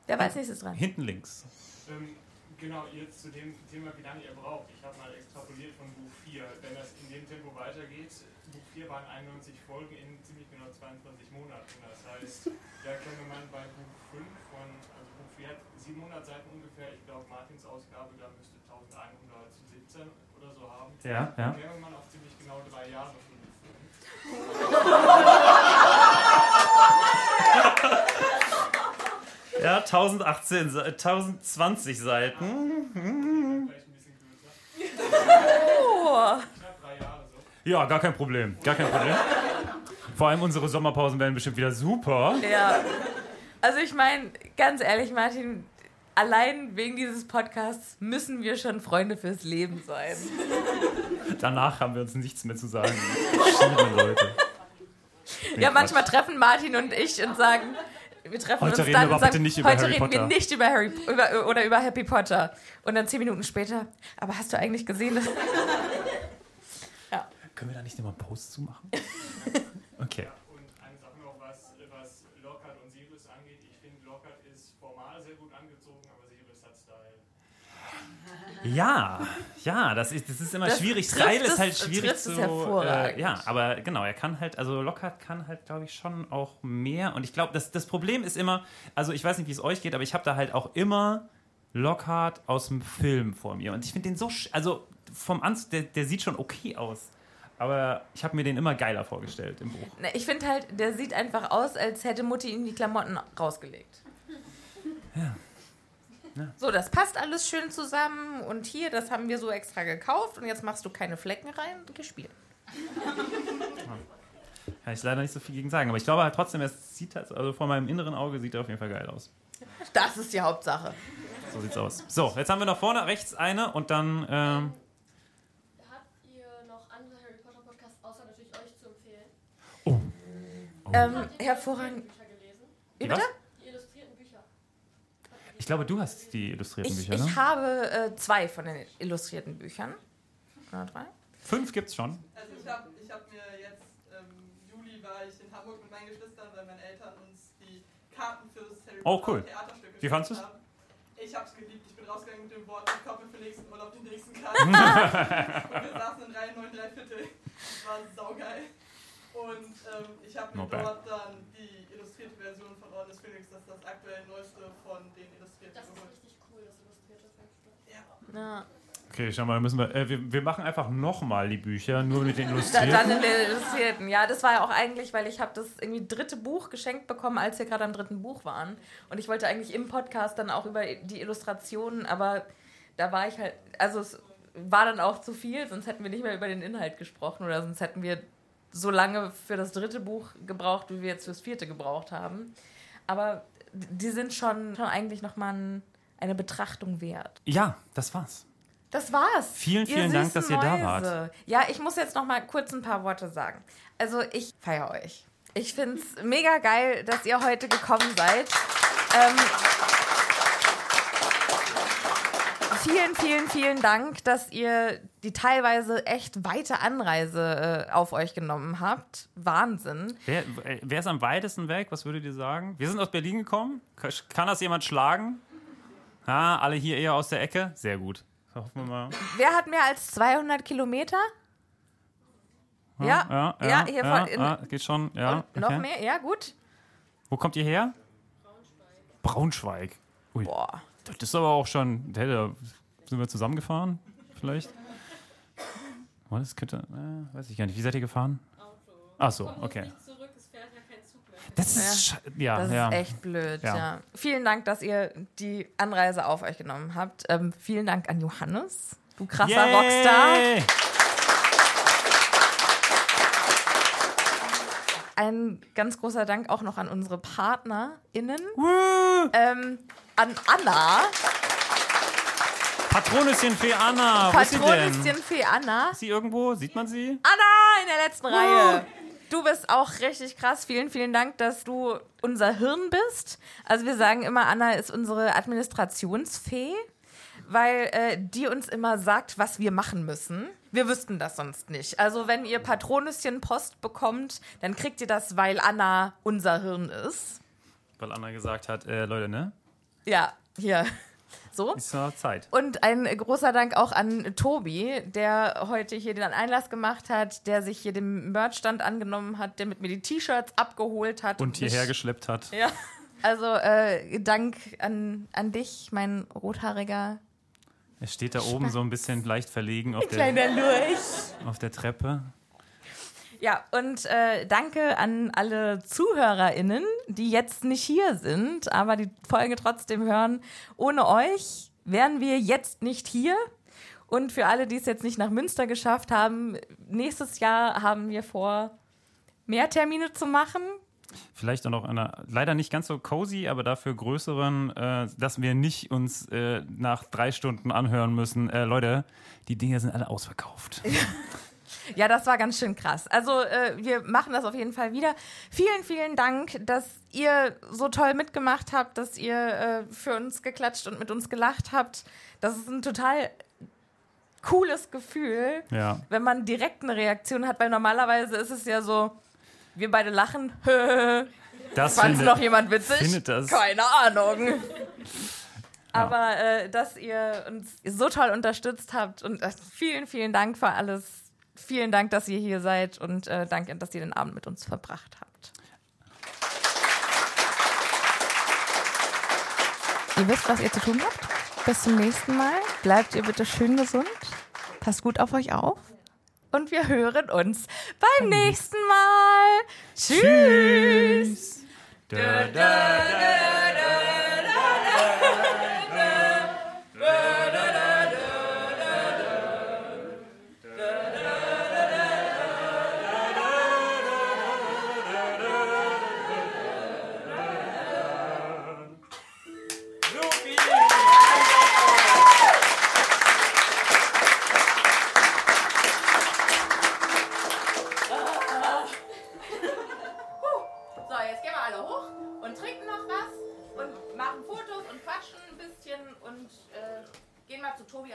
Wer war als nächstes dran? Hinten links. Ähm, genau, jetzt zu dem Thema, wie lange ihr braucht. Ich habe mal extrapoliert von Buch 4. Wenn das in dem Tempo weitergeht, 4 waren 91 Folgen in ziemlich genau 22 Monaten. Das heißt, da käme man bei Buch 5 von, also Buch 4 hat 700 Seiten ungefähr. Ich glaube, Martins Ausgabe, da müsste 1117 oder so haben. Ja, ja. Da käme man auf ziemlich genau drei Jahre von Buch 5. Ja, 1018, Se- 1020 Seiten. Vielleicht ein bisschen kürzer. Oh. Knapp drei Jahre so. Ja, gar kein Problem. Gar kein Problem. Vor allem unsere Sommerpausen werden bestimmt wieder super. Ja. Also ich meine, ganz ehrlich, Martin, allein wegen dieses Podcasts müssen wir schon Freunde fürs Leben sein. Danach haben wir uns nichts mehr zu sagen. Verschiedene Leute. Nee, ja, Quatsch. manchmal treffen Martin und ich und sagen, wir treffen Heute uns reden dann wir und aber sagen, bitte nicht über heute Harry reden wir Potter. nicht über Harry über, oder über Happy Potter. Und dann zehn Minuten später, aber hast du eigentlich gesehen, dass... Können wir da nicht immer einen Post zu machen? (laughs) Okay. Und eine Sache noch, was, was Lockhart und Sirius angeht. Ich finde, Lockhart ist formal sehr gut angezogen, aber Sirius hat Style. Ja, ja, das ist, das ist immer Das schwierig. Style ist halt schwierig zu. Äh, ja, aber genau, er kann halt, also Lockhart kann halt, glaube ich, schon auch mehr. Und ich glaube, das, das Problem ist immer, also ich weiß nicht, wie es euch geht, aber ich habe da halt auch immer Lockhart aus dem Film vor mir. Und ich finde den so, sch- also vom Anzug, der, der sieht schon okay aus. Aber ich habe mir den immer geiler vorgestellt im Buch. Ich finde halt, der sieht einfach aus, als hätte Mutti ihm die Klamotten rausgelegt. So, das passt alles schön zusammen und hier, das haben wir so extra gekauft und jetzt machst du keine Flecken rein und gespielt. Kann ich leider nicht so viel gegen sagen. Aber ich glaube halt trotzdem, es sieht halt, also vor meinem inneren Auge sieht er auf jeden Fall geil aus. Das ist die Hauptsache. So sieht's aus. So, jetzt haben wir noch vorne rechts eine und dann. Ähm, Habt ihr noch andere Harry Potter Podcasts, außer natürlich euch zu empfehlen? Ähm, ihr die hervorragend. Bücher gelesen? Wie bitte? Die illustrierten Bücher. ich glaube, du hast die illustrierten Ich, Bücher, ne? ich habe äh, zwei von den illustrierten Büchern. Oder drei? Fünf gibt's schon. Also ich habe ich hab mir jetzt, ähm, Juli war ich in Hamburg mit meinen Geschwistern, weil meine Eltern uns die Karten fürs Harry Oh, Potter cool. Theaterstück Wie du's? haben. Ich hab's geliebt. Ich bin rausgegangen mit dem Wort, ich komme für den nächsten Urlaub die nächsten (laughs) Karten. und wir saßen in Reihe 9, 3 Viertel. Das war saugeil. Und ähm, ich habe mir dort dann die illustrierte Version von Orden des Phönix, das ist das aktuell neueste von den Illustrierten Das ist richtig cool, das illustrierte Filmstück. Ja. Ja. Okay, schau mal, müssen wir, äh, wir, wir machen einfach nochmal die Bücher, nur mit den Illustrierten. dann in der Illustrierten. Ja, das war ja auch eigentlich, weil ich habe das irgendwie dritte Buch geschenkt bekommen, als wir gerade am dritten Buch waren. Und ich wollte eigentlich im Podcast dann auch über die Illustrationen, aber da war ich halt, also es war dann auch zu viel, sonst hätten wir nicht mehr über den Inhalt gesprochen oder sonst hätten wir so lange für das dritte Buch gebraucht, wie wir jetzt fürs vierte gebraucht haben. Aber die sind schon, schon eigentlich nochmal ein, eine Betrachtung wert. Ja, das war's. Das war's. Vielen, vielen Dank, dass ihr da Mäuse. wart. Ja, ich muss jetzt noch mal kurz ein paar Worte sagen. Also, ich feiere euch. Ich finde es mega geil, dass ihr heute gekommen seid. Ähm, vielen, vielen, vielen Dank, dass ihr die teilweise echt weite Anreise äh, auf euch genommen habt. Wahnsinn. Wer, äh, wer ist am weitesten weg? Was würdet ihr sagen? Wir sind aus Berlin gekommen. Ka- Kann das jemand schlagen? Ah, alle hier eher aus der Ecke? Sehr gut. Hoffen wir mal. Wer hat mehr als 200 Kilometer? Ja, ja, ja, ja, hier ja, in, ah, geht schon. Ja, noch okay. mehr, ja, gut. Wo kommt ihr her? Braunschweig. Ui. Boah. Das ist aber auch schon. Sind wir zusammengefahren, vielleicht? Oh, das könnte. Äh, weiß ich gar nicht. Wie seid ihr gefahren? Ach so, okay. Zurück, es fährt ja kein Zug mehr. Das ist. Ja, Das ja. ist echt blöd, ja. Ja. Vielen Dank, dass ihr die Anreise auf euch genommen habt. Ähm, vielen Dank an Johannes, du krasser Yay! Rockstar. Ein ganz großer Dank auch noch an unsere PartnerInnen. Ähm, an Anna, Patronüschen für Anna. Patronüschen für Anna. Ist sie irgendwo? Sieht man sie? Anna in der letzten Reihe. Du bist auch richtig krass. Vielen, vielen Dank, dass du unser Hirn bist. Also wir sagen immer, Anna ist unsere Administrationsfee, weil äh, die uns immer sagt, was wir machen müssen. Wir wüssten das sonst nicht. Also wenn ihr Patronüschen Post bekommt, dann kriegt ihr das, weil Anna unser Hirn ist. Weil Anna gesagt hat, äh, Leute, ne? Ja, hier. So. Ist noch Zeit. Und ein großer Dank auch an Tobi, der heute hier den Einlass gemacht hat, der sich hier dem Merchstand angenommen hat, der mit mir die T-Shirts abgeholt hat. Und mich- hierher geschleppt hat. Ja. Also äh, Dank an, an dich, mein rothaariger Er steht da oben so ein bisschen leicht verlegen auf der, auf der Treppe. Ja, und äh, danke an alle ZuhörerInnen, die jetzt nicht hier sind, aber die Folge trotzdem hören. Ohne euch wären wir jetzt nicht hier. Und für alle, die es jetzt nicht nach Münster geschafft haben, nächstes Jahr haben wir vor, mehr Termine zu machen. Vielleicht auch noch einer, leider nicht ganz so cozy, aber dafür größeren, äh, dass wir nicht uns äh, nach drei Stunden anhören müssen. Äh, Leute, die Dinge sind alle ausverkauft. (laughs) Ja, das war ganz schön krass. Also äh, wir machen das auf jeden Fall wieder. Vielen, vielen Dank, dass ihr so toll mitgemacht habt, dass ihr äh, für uns geklatscht und mit uns gelacht habt. Das ist ein total cooles Gefühl, Ja. wenn man direkt eine Reaktion hat, weil normalerweise ist es ja so, wir beide lachen. (laughs) Das Fand findet- noch jemand witzig? Keine Ahnung. (laughs) (laughs) Aber äh, dass ihr uns so toll unterstützt habt und äh, vielen, vielen Dank für alles. Vielen Dank, dass ihr hier seid und äh, danke, dass ihr den Abend mit uns verbracht habt. Ihr wisst, was ihr zu tun habt. Bis zum nächsten Mal. Bleibt ihr bitte schön gesund. Passt gut auf euch auf. Und wir hören uns beim nächsten Mal. Tschüss. Da, da, So,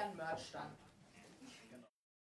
den Merchstand.